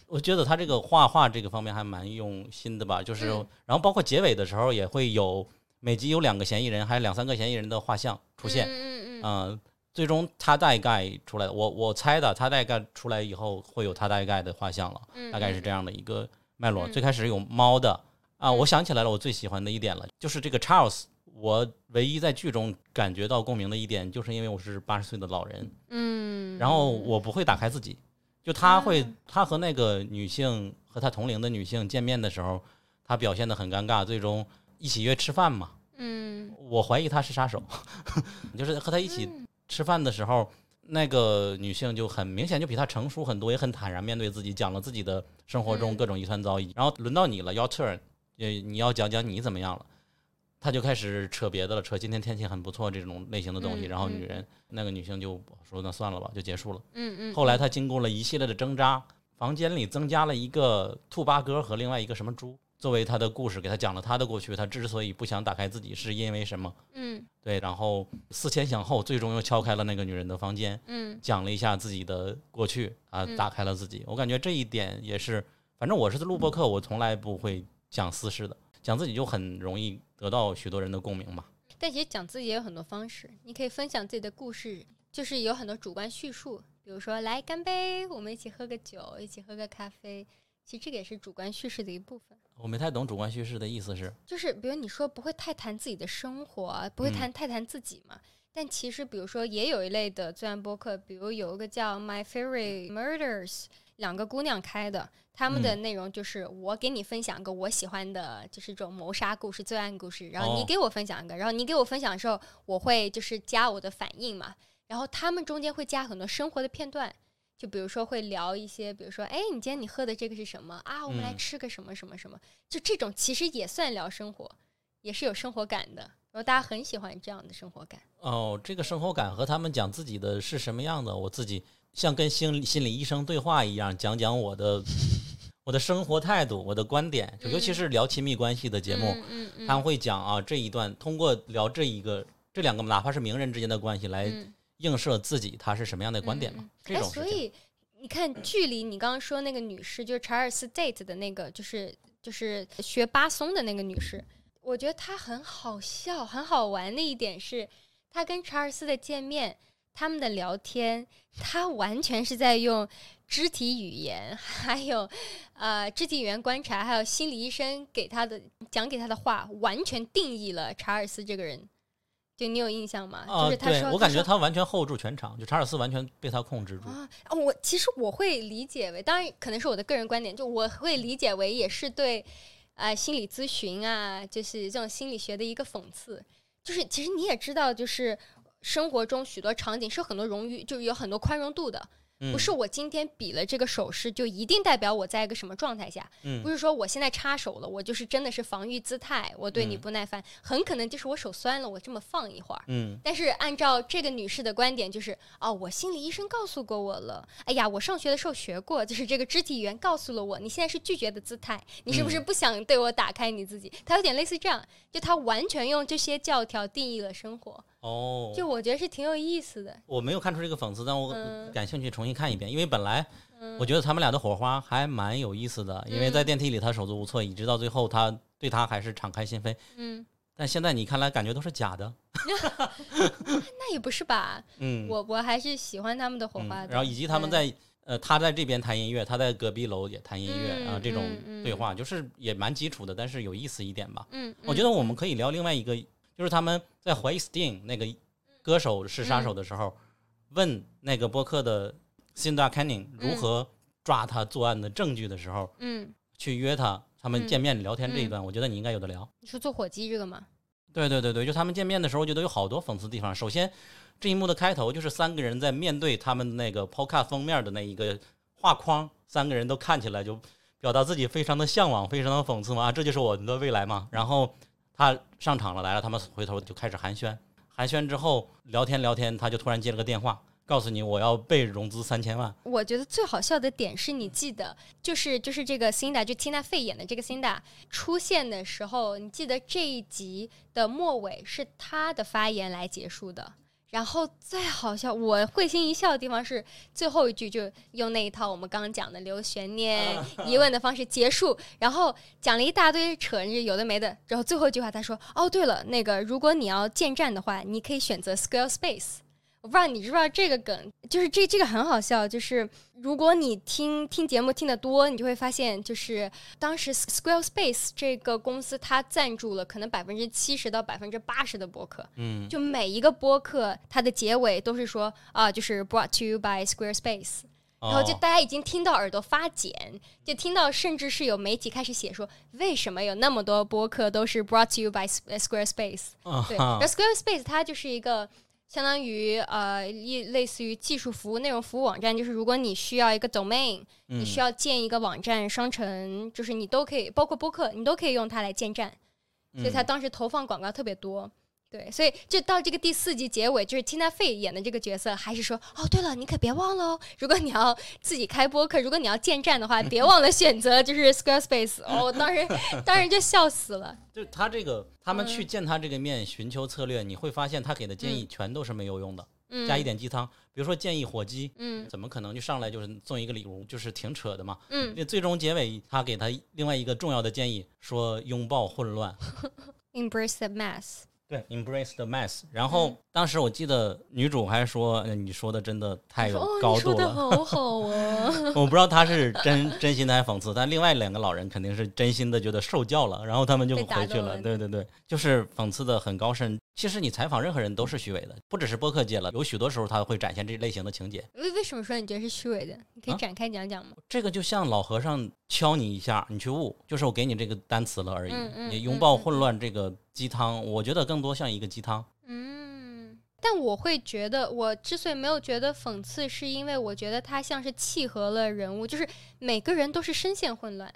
我觉得他这个画画这个方面还蛮用心的吧，就是，嗯。然后包括结尾的时候也会有每集有两个嫌疑人，还有两三个嫌疑人的画像出现，嗯嗯嗯嗯、最终他大概出来，我我猜的，他大概出来以后会有他大概的画像了，嗯，大概是这样的一个脉络。嗯。最开始有猫的啊，嗯。我想起来了，我最喜欢的一点了，就是这个 Charles。我唯一在剧中感觉到共鸣的一点，就是因为我是八十岁的老人，嗯，然后我不会打开自己，就他会，啊他和那个女性和他同龄的女性见面的时候，他表现的很尴尬，最终一起约吃饭嘛。嗯我怀疑他是杀手，就是和他一起吃饭的时候，那个女性就很明显就比他成熟很多，也很坦然面对自己，讲了自己的生活中嗯各种遗传遭遇。然后轮到你了，your turn，呃，你要讲讲你怎么样了。他就开始扯别的了，扯今天天气很不错这种类型的东西。嗯然后嗯女人那个女性就说那算了吧，就结束了。嗯嗯，后来他经过了一系列的挣扎，房间里增加了一个兔八哥和另外一个什么猪，作为他的故事，给他讲了他的过去。他之所以不想打开自己，是因为什么？嗯对，然后思前想后，最终又敲开了那个女人的房间，嗯讲了一下自己的过去啊，嗯打开了自己。我感觉这一点也是，反正我是录播课，我从来不会讲私事的，讲自己就很容易得到许多人的共鸣嘛。但其实讲自己也有很多方式，你可以分享自己的故事，就是有很多主观叙述，比如说来干杯，我们一起喝个酒，一起喝个咖啡。其实这个也是主观叙事的一部分，我没太懂主观叙事的意思是，就是比如你说不会太谈自己的生活啊，不会谈太谈自己嘛。但其实比如说也有一类的自然播客，比如有一个叫 My Favorite Murders，两个姑娘开的，他们的内容就是我给你分享一个我喜欢的，就是这种谋杀故事、罪案故事，然后你哦给我分享一个，然后你给我分享的时候，我会就是加我的反应嘛，然后他们中间会加很多生活的片段。就比如说会聊一些，比如说，哎，你今天你喝的这个是什么啊？我们来嗯吃个什么什么什么，就这种其实也算聊生活，也是有生活感的。然后大家很喜欢这样的生活感。哦，这个生活感和他们讲自己的是什么样的，我自己像跟心理心理医生对话一样，讲讲我的我的生活态度、我的观点，就尤其是聊亲密关系的节目，嗯他们会讲啊这一段，通过聊这一个这两个哪怕是名人之间的关系来嗯。映射自己他是什么样的观点嘛这种所以你看距离你刚刚说那个女士，就是查尔斯 date 的那个，就是就是学巴松的那个女士，我觉得她很好笑、很好玩的一点是，她跟查尔斯的见面，他们的聊天，她完全是在用肢体语言，还有呃肢体语言观察，还有心理医生给他的讲给他的话，完全定义了查尔斯这个人。就你有印象吗？啊，就是他说我感觉他完全 hold 住全场，就查尔斯完全被他控制住。啊，哦我其实我会理解为，当然可能是我的个人观点，就我会理解为也是对，呃，心理咨询啊，就是这种心理学的一个讽刺。就是其实你也知道，就是生活中许多场景是有很多容于，就是有很多宽容度的。嗯不是我今天比了这个手势就一定代表我在一个什么状态下，嗯不是说我现在插手了，我就是真的是防御姿态，我对你嗯不耐烦，很可能就是我手酸了，我这么放一会儿。嗯但是按照这个女士的观点，就是哦，我心理医生告诉过我了，哎呀，我上学的时候学过，就是这个肢体语言告诉了我，你现在是拒绝的姿态，你是不是嗯不想对我打开你自己？她有点类似这样，就她完全用这些教条定义了生活，哦，就我觉得是挺有意思的。我没有看出这个讽刺，但我嗯感兴趣重新看一遍，因为本来嗯我觉得他们俩的火花还蛮有意思的，因为在电梯里他手足无措，一直到最后他对他还是敞开心扉。嗯，但现在你看来感觉都是假的，那也不是吧？嗯，我我还是喜欢他们的火花的。嗯然后以及他们在呃，他在这边弹音乐，他在隔壁楼也弹音乐啊、嗯这种对话就是也蛮基础的，但是有意思一点吧。嗯，我觉得我们可以聊另外一个，就是他们在怀疑 Sting 那个歌手是杀手的时候，问那个播客的 Cinda Canning 如何抓他作案的证据的时候，嗯，去约他，他们嗯见面聊天这一段，我觉得你应该有的聊。你说做火鸡这个吗？对对对对，就他们见面的时候，我觉得有好多讽刺地方。首先，这一幕的开头就是三个人在面对他们那个 Podcast 封面的那一个画框，三个人都看起来就表达自己非常的向往，非常的讽刺嘛，啊这就是我们的未来嘛。然后他上场了，来了，他们回头就开始寒暄，寒暄之后聊天聊天，他就突然接了个电话，告诉你我要被融资三千万。我觉得最好笑的点是你记得，就是就是这个 Cinda，就 Tina Fey 演的这个 Cinda 出现的时候，你记得这一集的末尾是他的发言来结束的。然后最好笑，我会心一笑的地方是最后一句，就用那一套我们刚刚讲的留悬念、疑问的方式结束，然后讲了一大堆扯有的没的，然后最后一句话他说：“哦，对了，那个如果你要建站的话，你可以选择 Squarespace。”我不知道你知不知道这个梗，就是这这个很好笑，就是如果你听听节目听得多，你就会发现，就是当时 Squarespace 这个公司它赞助了可能百分之七十到百分之八十的播客，嗯，就每一个播客它的结尾都是说啊，就是 brought to you by Squarespace，然后就哦。大家已经听到耳朵发茧，就听到甚至是有媒体开始写说，为什么有那么多播客都是 brought to you by Squarespace？对，啊哈。然后 Squarespace 它就是一个相当于呃一类似于技术服务、内容服务网站，就是如果你需要一个 domain，、你嗯需要建一个网站商城，就是你都可以，包括播客，你都可以用它来建站。所以他嗯当时投放广告特别多。对，所以就到这个第四集结尾，就是 Tina Fey 演的这个角色，还是说，哦，对了，你可别忘了哦，如果你要自己开播客，如果你要建站的话，别忘了选择就是 Squarespace。哦，我当时当时就笑死了。就他这个，他们嗯去见他这个面，寻求策略，你会发现他给的建议全都是没有用的，嗯，加一点鸡汤。比如说建议火鸡，嗯怎么可能就上来就是送一个礼物，就是挺扯的嘛。嗯那最终结尾，他给他另外一个重要的建议，说拥抱混乱，，Embrace the mess。对，embrace the mess。然后当时我记得女主还说，呃你说的真的太有高度了。好好啊。我不知道她是真真心的还是讽刺，但另外两个老人肯定是真心的觉得受教了，然后他们就回去了。了对对对，就是讽刺的很高深。其实你采访任何人都是虚伪的，不只是播客界了，有许多时候他会展现这类型的情节。为为什么说你觉得是虚伪的？你可以啊展开讲讲吗？这个就像老和尚敲你一下，你去悟，就是我给你这个单词了而已。嗯嗯你拥抱混乱这个鸡汤，我觉得更多像一个鸡汤。嗯，但我会觉得，我之所以没有觉得讽刺，是因为我觉得它像是契合了人物，就是每个人都是深陷混乱。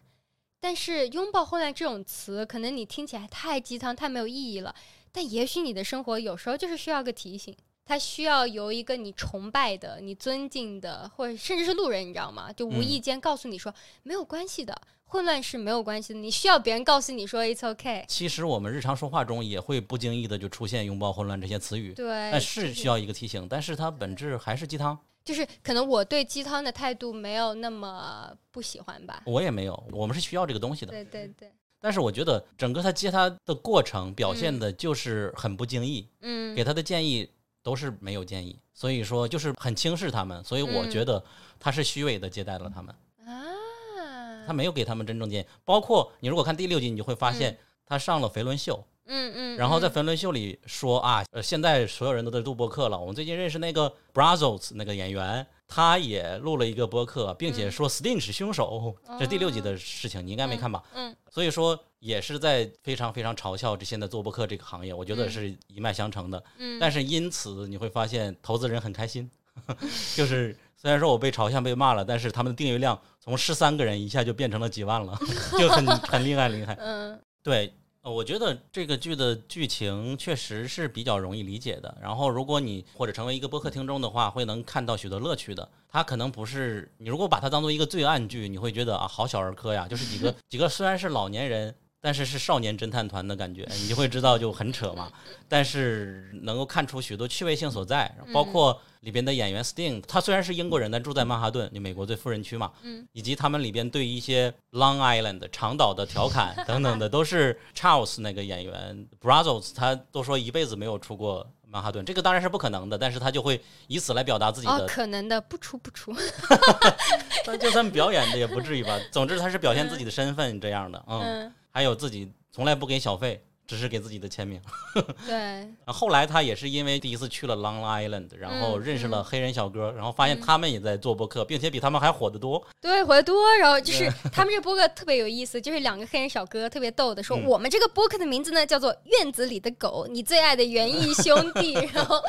但是“拥抱混乱”这种词，可能你听起来太鸡汤、太没有意义了。但也许你的生活有时候就是需要个提醒，它需要由一个你崇拜的、你尊敬的，或者甚至是路人，你知道吗？就无嗯意间告诉你说、没有关系的，混乱是没有关系的。你需要别人告诉你说 “it's okay”。其实我们日常说话中也会不经意的就出现拥抱混乱这些词语，对，但是需要一个提醒，但是它本质还是鸡汤。就是可能我对鸡汤的态度没有那么不喜欢吧。我也没有，我们是需要这个东西的。对对对，但是我觉得整个他接他的过程表现的就是很不经意，嗯。给他的建议都是没有建议，所以说就是很轻视他们，所以我嗯。觉得他是虚伪的接待了他们，啊，他没有给他们真正建议。包括你如果看第六集，你就会发现他上了肥伦秀，嗯嗯，然后在嗯肥伦秀里说啊，呃，现在所有人都在录播客了。我们最近认识那个 Brazos 那个演员，他也录了一个播客，并且说 Sting 是凶手。这是第六集的事情，你应该没看吧？嗯所以说也是在非常非常嘲笑这现在做播客这个行业，我觉得嗯是一脉相承的。嗯，但是因此你会发现投资人很开心，就是虽然说我被嘲笑、被骂了，但是他们的订阅量从十三个人一下就变成了几万了，就很 很厉害，厉害。嗯对，呃我觉得这个剧的剧情确实是比较容易理解的。然后，如果你或者成为一个播客听众的话，会能看到许多乐趣的。它可能不是你如果把它当做一个罪案剧，你会觉得啊，好小儿科呀，就是几个 几个虽然是老年人。但是是少年侦探团的感觉，你就会知道就很扯嘛。但是能够看出许多趣味性所在，包括里边的演员 Sting，他虽然是英国人，但住在曼哈顿，就美国最富人区嘛。嗯，以及他们里边对一些 Long Island 长岛的调侃等等的，都是 Charles 那个演员 Brazos，他都说一辈子没有出过曼哈顿，这个当然是不可能的，但是他就会以此来表达自己哦，的。可能的，不出不出。但就算表演的也不至于吧。总之他是表现自己的身份这样的，嗯，嗯，还有自己从来不给小费，只是给自己的签名。对，然后后来他也是因为第一次去了 Long Island，然后嗯认识了黑人小哥，然后发现他们也在做播客，并且比他们还火得多。对，火得多，然后就是他们这个播客特别有意思，就是两个黑人小哥特别逗的说，嗯。我们这个播客的名字呢叫做《院子里的狗》，你最爱的园艺兄弟，然后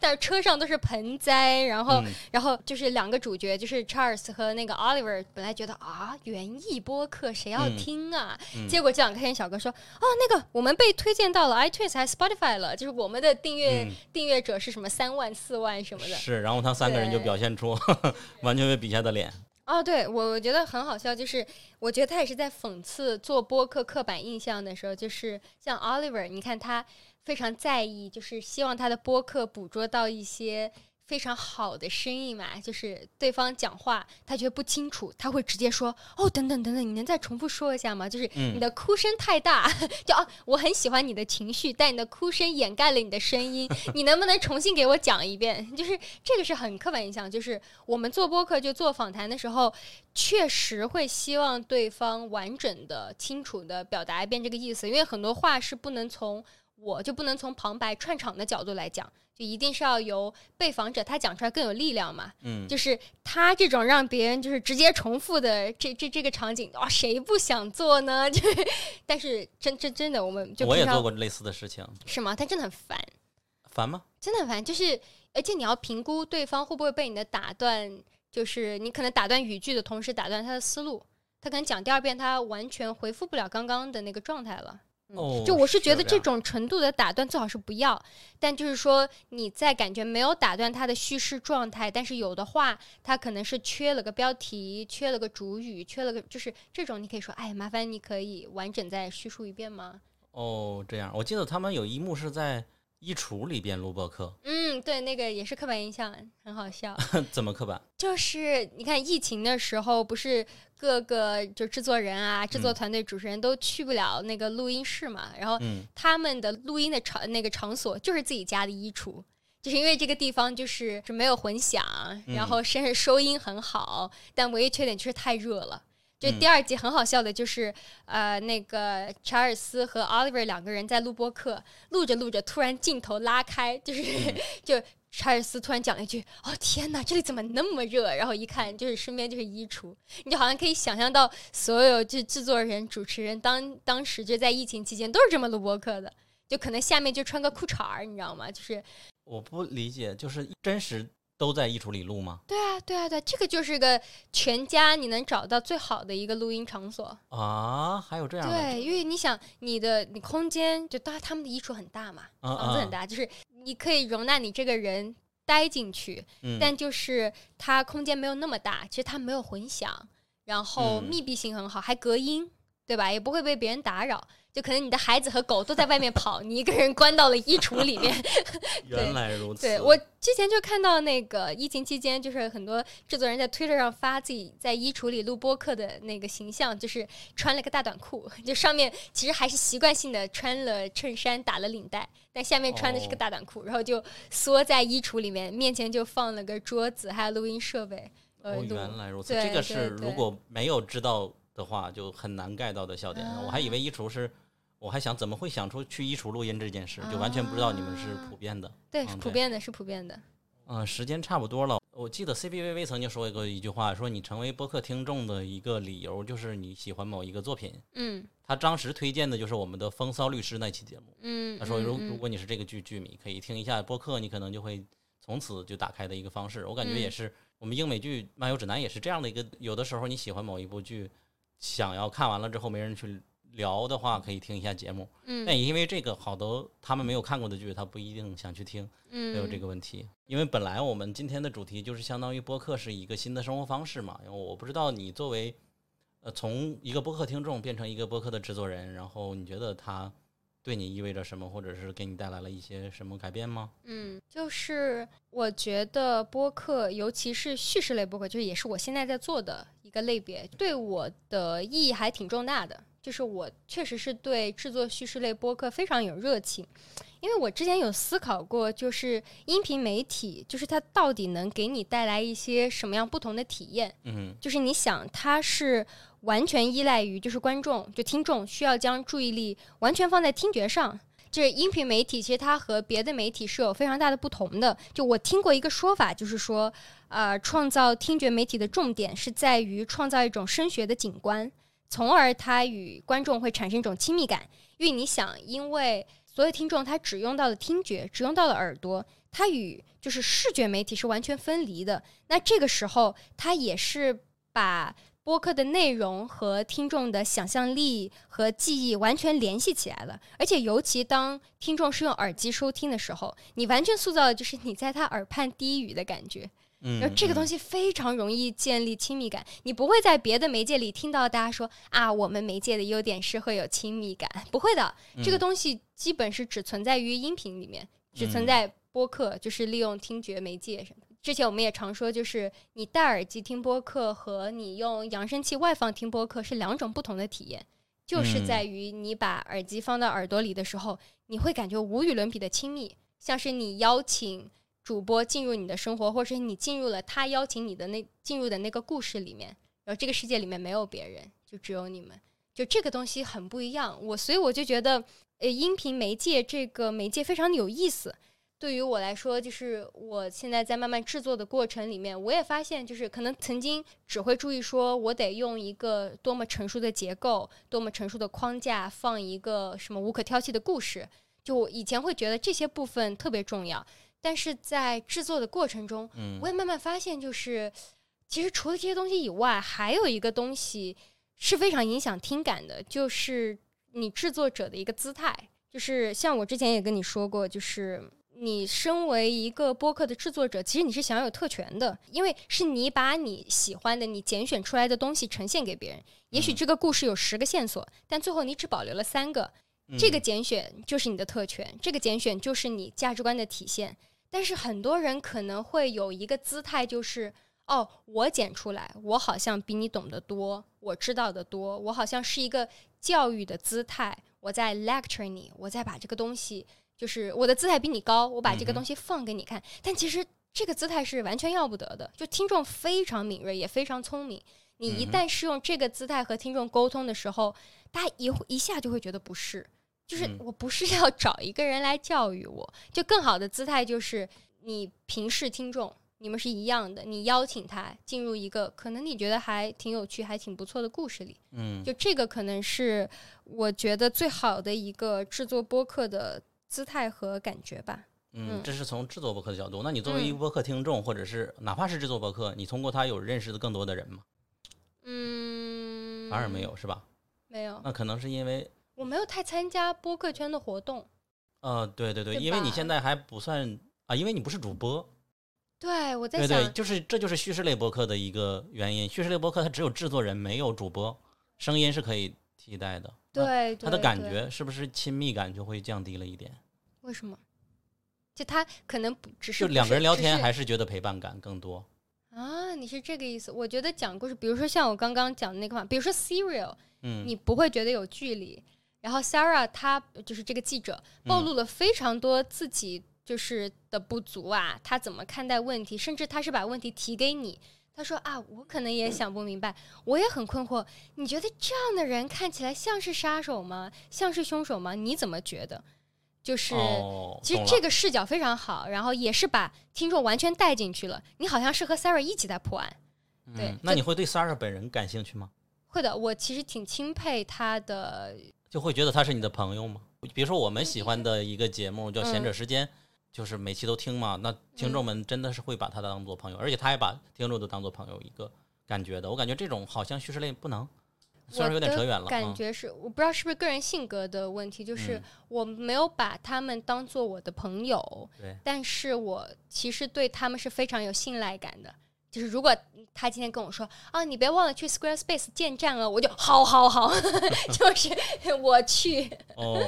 但是车上都是盆栽，然后、嗯。然后就是两个主角，就是 Charles 和那个 Oliver，本来觉得啊园艺播客谁要嗯。听啊，嗯。结果这两个黑人小哥说，哦那个我们被推荐到了 iTunes 还 Spotify 了，就是我们的订阅、嗯订阅者是什么三万四万什么的，是，然后他三个人就表现出 完全被比下的脸。哦，对我我觉得很好笑，就是我觉得他也是在讽刺做播客刻板印象的时候，就是像 Oliver，你看他非常在意，就是希望他的播客捕捉到一些非常好的声音嘛，就是对方讲话他觉得不清楚，他会直接说哦，等等等等，你能再重复说一下吗？就是嗯你的哭声太大，就啊，我很喜欢你的情绪，但你的哭声掩盖了你的声音，你能不能重新给我讲一遍？就是这个是很刻板印象，就是我们做播客就做访谈的时候，确实会希望对方完整的、清楚的表达一遍这个意思，因为很多话是不能从我就不能从旁白串场的角度来讲，就一定是要由被访者他讲出来更有力量嘛。嗯，就是他这种让别人就是直接重复的这这这个场景，哇，谁不想做呢？就是，但是真真真的，我们就我也做过类似的事情，是吗？但真的很烦。烦吗？真的很烦，就是而且你要评估对方会不会被你的打断，就是你可能打断语句的同时打断他的思路，他可能讲第二遍他完全回复不了刚刚的那个状态了。嗯哦就我是觉得这种程度的打断最好是不要，但就是说你在感觉没有打断他的叙事状态，但是有的话他可能是缺了个标题，缺了个主语，缺了个就是这种你可以说，哎，麻烦你可以完整再叙述一遍吗？哦，这样，我记得他们有一幕是在衣橱里边录播客，嗯，对，那个也是刻板印象，很好笑。怎么刻板？就是你看疫情的时候，不是各个就制作人啊、制作嗯团队、主持人都去不了那个录音室嘛，然后嗯他们的录音的场那个场所就是自己家的衣橱。就是因为这个地方就是是没有混响，嗯然后甚至收音很好，但唯一缺点就是太热了。就嗯第二集很好笑的，就是、呃，那个查尔斯和 Oliver 两个人在录播客，录着录着，突然镜头拉开，就是、嗯 就查尔斯突然讲了一句：“哦天哪，这里怎么那么热？”然后一看，就是身边就是衣橱，你就好像可以想象到所有这制作人、主持人当当时就在疫情期间都是这么录播客的，就可能下面就穿个裤衩儿，你知道吗？就是我不理解，就是真实都在衣橱里录吗？对啊，对啊，对，这个就是个全家你能找到最好的一个录音场所。啊，还有这样的？对，因为你想你的你空间就当然他们的衣橱很大嘛，房子很大，就是你可以容纳你这个人待进去，嗯，但就是它空间没有那么大，其实它没有混响，然后嗯密闭性很好，还隔音，对吧？也不会被别人打扰。就可能你的孩子和狗都在外面跑，你一个人关到了衣橱里面。原来如此。对我之前就看到那个疫情期间，就是很多制作人在推特上发自己在衣橱里录播客的那个形象，就是穿了个大短裤，就上面其实还是习惯性的穿了衬衫，打了领带，但下面穿的是个哦大短裤，然后就缩在衣橱里面，面前就放了个桌子，还有录音设备。呃，哦，原来如此，这个是如果没有知道的话，就很难 get 到的笑点。我还以为衣橱是，我还想怎么会想出去衣橱录音这件事，就完全不知道你们是普遍的。对，嗯是普遍的，是普遍的。嗯，时间差不多了。我记得 CPVV 曾经说过一句话，说你成为播客听众的一个理由就是你喜欢某一个作品。嗯他当时推荐的就是我们的《风骚律师》那期节目。嗯，他说，如嗯如果你是这个剧剧迷，可以听一下播客，你可能就会从此就打开的一个方式。我感觉嗯也是我们英美剧漫游指南也是这样的一个，有的时候你喜欢某一部剧，想要看完了之后没人去聊的话，可以听一下节目。嗯但也因为这个，好多他们没有看过的剧，他不一定想去听，嗯，会有这个问题。因为本来我们今天的主题就是相当于播客是一个新的生活方式嘛。然后我不知道你作为呃从一个播客听众变成一个播客的制作人，然后你觉得它对你意味着什么，或者是给你带来了一些什么改变吗？嗯，就是我觉得播客，尤其是叙事类播客，就是也是我现在在做的一个类别，对我的意义还挺重大的。就是我确实是对制作叙事类播客非常有热情，因为我之前有思考过，就是音频媒体，就是它到底能给你带来一些什么样不同的体验。嗯就是你想，它是完全依赖于就是观众，就听众需要将注意力完全放在听觉上。就是音频媒体，其实它和别的媒体是有非常大的不同的。就我听过一个说法，就是说，呃，创造听觉媒体的重点是在于创造一种声学的景观，从而他与观众会产生一种亲密感。因为你想，因为所有听众他只用到了听觉，只用到了耳朵，他与就是视觉媒体是完全分离的。那这个时候，他也是把播客的内容和听众的想象力和记忆完全联系起来了。而且，尤其当听众是用耳机收听的时候，你完全塑造的就是你在他耳畔低语的感觉。嗯，然后这个东西，非常容易建立亲密感，你不会在别的媒介里听到大家说啊，我们媒介的优点是会有亲密感，不会的，这个东西基本是只存在于音频里面，只存在播客，就是利用听觉媒介什么。之前我们也常说，就是你戴耳机听播客和你用扬声器外放听播客是两种不同的体验，就是在于你把耳机放到耳朵里的时候，你会感觉无与伦比的亲密，像是你邀请主播进入你的生活，或者是你进入了他邀请你的那进入的那个故事里面，然后这个世界里面没有别人，就只有你们，就这个东西很不一样。我所以我就觉得，呃，音频媒介这个媒介非常有意思。对于我来说，就是我现在在慢慢制作的过程里面，我也发现，就是可能曾经只会注意说，我得用一个多么成熟的结构、多么成熟的框架，放一个什么无可挑剔的故事。就我以前会觉得这些部分特别重要，但是在制作的过程中，嗯我也慢慢发现，就是其实除了这些东西以外，还有一个东西是非常影响听感的，就是你制作者的一个姿态。就是像我之前也跟你说过，就是你身为一个播客的制作者，其实你是享有特权的，因为是你把你喜欢的、你拣选出来的东西呈现给别人。也许嗯这个故事有十个线索，但最后你只保留了三个，这个嗯拣选就是你的特权，这个拣选就是你价值观的体现。但是很多人可能会有一个姿态，就是哦，我剪出来，我好像比你懂得多，我知道的多，我好像是一个教育的姿态，我在 lecture 你，我在把这个东西，就是我的姿态比你高，我把这个东西放给你看。但其实这个姿态是完全要不得的，就听众非常敏锐，也非常聪明。你一旦是用这个姿态和听众沟通的时候，大家一一下就会觉得不是，就是嗯我不是要 找一个人来教育我，就更好的姿态就是你平视听众，你们是一样的，你邀请他进入一个可能你觉得还挺有趣、还挺不错的故事里，嗯，就这个可能是我觉得最好的一个制作播客的姿态和感觉吧。嗯嗯，这是从制作播客的角度。那你作为一个嗯播客听众，或者是哪怕是制作播客，你通过他有认识的更多的人吗？嗯，反而没有，是吧？没有，那可能是因为，我没有太参加播客圈的活动。呃，对对对，对因为你现在还不算啊，因为你不是主播，对，我在想，对对，就是这就是叙事类播客的一个原因。叙事类播客它只有制作人，没有主播，声音是可以替代的。对，它的感觉是不是亲密感就会降低了一点？为什么？就他可能不只是就两个人聊天，还是觉得陪伴感更多？啊？你是这个意思？我觉得讲故事，比如说像我刚刚讲的那个话，比如说 Serial，嗯，你不会觉得有距离。然后 Sarah 她就是这个记者，暴嗯露了非常多自己就是的不足啊，她怎么看待问题，甚至她是把问题提给你。他说啊，我可能也想不明白，我也很困惑。你觉得这样的人看起来像是杀手吗？像是凶手吗？你怎么觉得？就是、哦，其实这个视角非常好，然后也是把听众完全带进去了。你好像是和 Sarah 一起在破案。对嗯，那你会对 Sarah 本人感兴趣吗？会的，我其实挺钦佩他的。就会觉得他是你的朋友吗？比如说我们喜欢的一个节目叫《闲者时间》，就是每期都听嘛，那听众们真的是会把他当做朋友，而且他也把听众都当做朋友一个感觉的。我感觉这种好像叙事类不能，虽然有点扯远了，感觉是我不知道是不是个人性格的问题，就是嗯我没有把他们当做我的朋友，对但是我其实对他们是非常有信赖感的。就是如果他今天跟我说啊，你别忘了去 Squarespace 建站了，我就好好好，就是 我去。哦，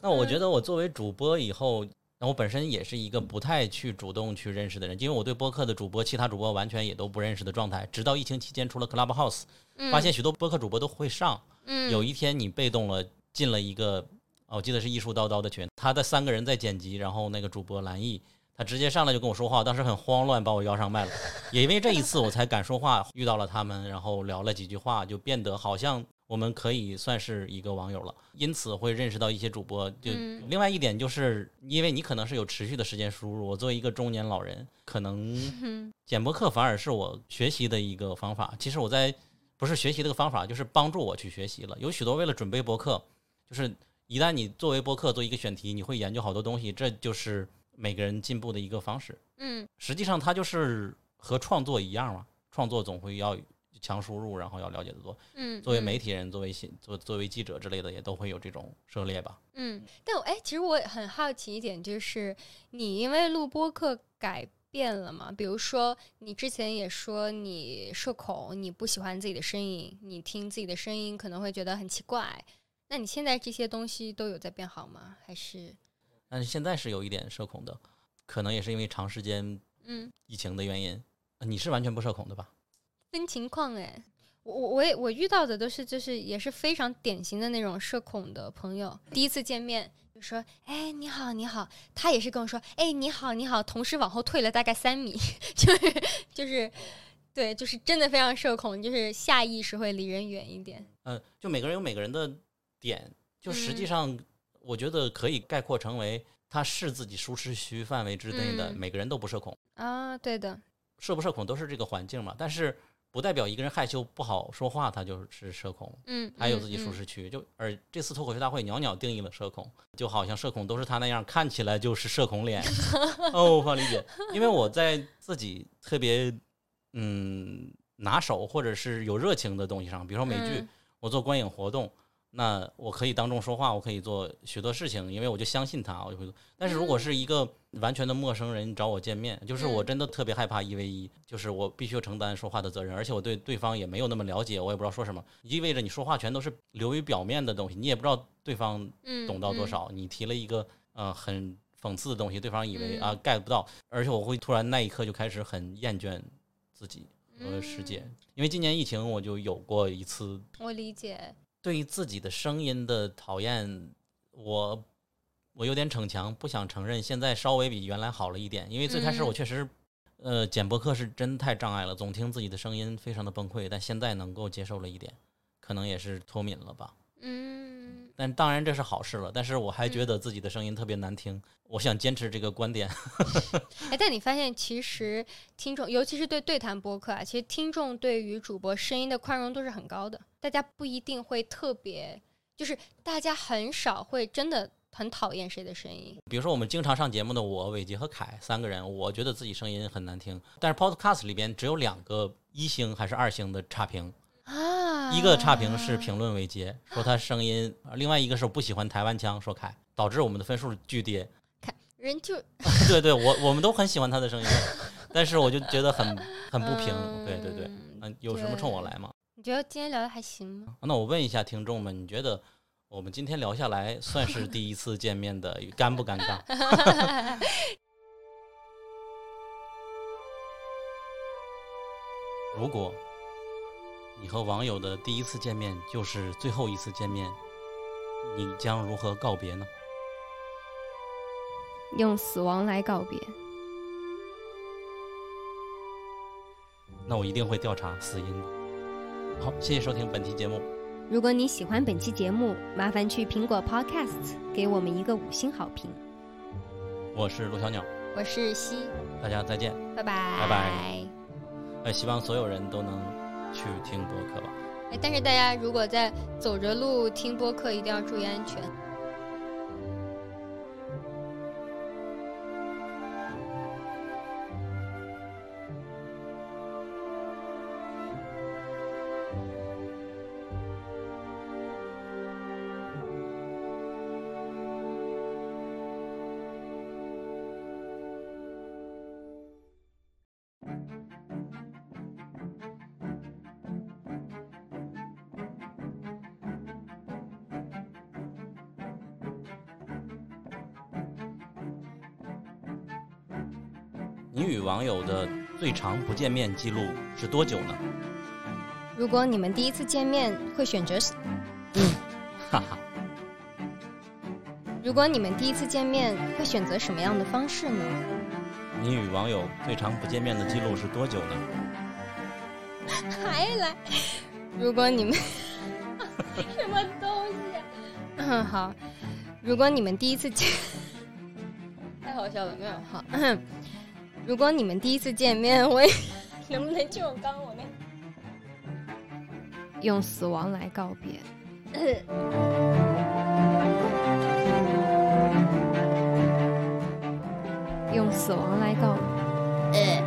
那我觉得我作为主播以后，那我本身也是一个不太去主动去认识的人，因为我对播客的主播、其他主播完全也都不认识的状态。直到疫情期间，出了 Clubhouse，发现许多播客主播都会上。嗯，有一天你被动了进了一个，哦我记得是艺术叨叨的群，他的三个人在剪辑，然后那个主播蓝毅。他直接上来就跟我说话，我当时很慌乱，把我邀上麦了。也因为这一次我才敢说话，遇到了他们，然后聊了几句话，就变得好像我们可以算是一个网友了。因此会认识到一些主播。就嗯另外一点就是，因为你可能是有持续的时间输入，我作为一个中年老人，可能剪播客反而是我学习的一个方法。其实我在不是学习这个方法，就是帮助我去学习了。有许多为了准备播客，就是一旦你作为播客做一个选题，你会研究好多东西，这就是每个人进步的一个方式。嗯实际上，它就是和创作一样嘛，创作总会要强输入，然后要了解的多。嗯，作为嗯媒体人，作为新作作为记者之类的，也都会有这种涉猎吧。嗯，但我哎，其实我很好奇一点，就是你因为录播课改变了吗？比如说，你之前也说你社恐，你不喜欢自己的声音，你听自己的声音可能会觉得很奇怪。那你现在这些东西都有在变好吗？还是但是现在是有一点社恐的，可能也是因为长时间嗯疫情的原因。呃你是完全不社恐的吧？分情况哎？我我我也我遇到的都是就是也是非常典型的那种社恐的朋友，第一次见面就说哎你好你好，他也是跟我说哎你好你好，同时往后退了大概三米，就是就是对，就是真的非常社恐，就是下意识会离人远一点。嗯，就每个人有每个人的点，就实际嗯上我觉得可以概括成为他是自己舒适区范围之内的，嗯每个人都不社恐。啊，对的，社不社恐都是这个环境嘛，但是不代表一个人害羞不好说话，他就是社恐。嗯，还有自己嗯舒适区，就而这次脱口秀大会袅袅定义了社恐，就好像社恐都是他那样，看起来就是社恐脸。哦，无法理解，因为我在自己特别嗯拿手或者是有热情的东西上，比如说美剧，嗯我做观影活动，那我可以当众说话，我可以做许多事情，因为我就相信他，我就会做。但是如果是一个完全的陌生人找我见面，就是我嗯真的特别害怕一 v 一，就是我必须要承担说话的责任，而且我对对方也没有那么了解，我也不知道说什么，意味着你说话全都是流于表面的东西，你也不知道对方嗯懂到多嗯少。你提了一个呃很讽刺的东西，对方以为嗯啊 get 不到，而且我会突然那一刻就开始很厌倦自己和世界，嗯因为今年疫情我就有过一次我理解，对于自己的声音的讨厌，我我有点逞强，不想承认。现在稍微比原来好了一点，因为最开始嗯我确实，呃，剪播客是真太障碍了，总听自己的声音，非常的崩溃。但现在能够接受了一点，可能也是脱敏了吧。嗯，但当然这是好事了，但是我还觉得自己的声音特别难听。我想坚持这个观点。哎，但你发现其实听众，尤其是对对谈播客啊，其实听众对于主播声音的宽容度是很高的，大家不一定会特别，就是大家很少会真的很讨厌谁的声音。比如说我们经常上节目的我、伟杰和凯三个人，我觉得自己声音很难听，但是 Podcast 里边只有两个一星还是二星的差评。啊，一个差评是评论为接，说他声音；另外一个是我不喜欢台湾腔，说凯，导致我们的分数巨跌。凯人就 对对，我我们都很喜欢他的声音，但是我就觉得很很不平。对对对，嗯嗯，有什么冲我来吗？你觉得今天聊的还行吗？那我问一下听众们，你觉得我们今天聊下来算是第一次见面的，尴不尴尬？如果你和网友的第一次见面就是最后一次见面，你将如何告别呢？用死亡来告别。那我一定会调查死因的。好，谢谢收听本期节目。如果你喜欢本期节目，麻烦去苹果 Podcasts 给我们一个五星好评。我是陆小鸟，我是西，大家再见。拜拜，拜拜。呃，希望所有人都能去听播客吧。哎，但是大家如果在走着路听播客，一定要注意安全。网友的最长不见面记录是多久呢？如果你们第一次见面会选择什？哈哈，如果你们第一次见面会选择什么样的方式呢？你与网友最长不见面的记录是多久呢？还来？如果你们 什么东西、啊？嗯，好。如果你们第一次见，太好笑了，没有好。如果你们第一次见面，我也 能不能就刚我那？用死亡来告别。用死亡来告别。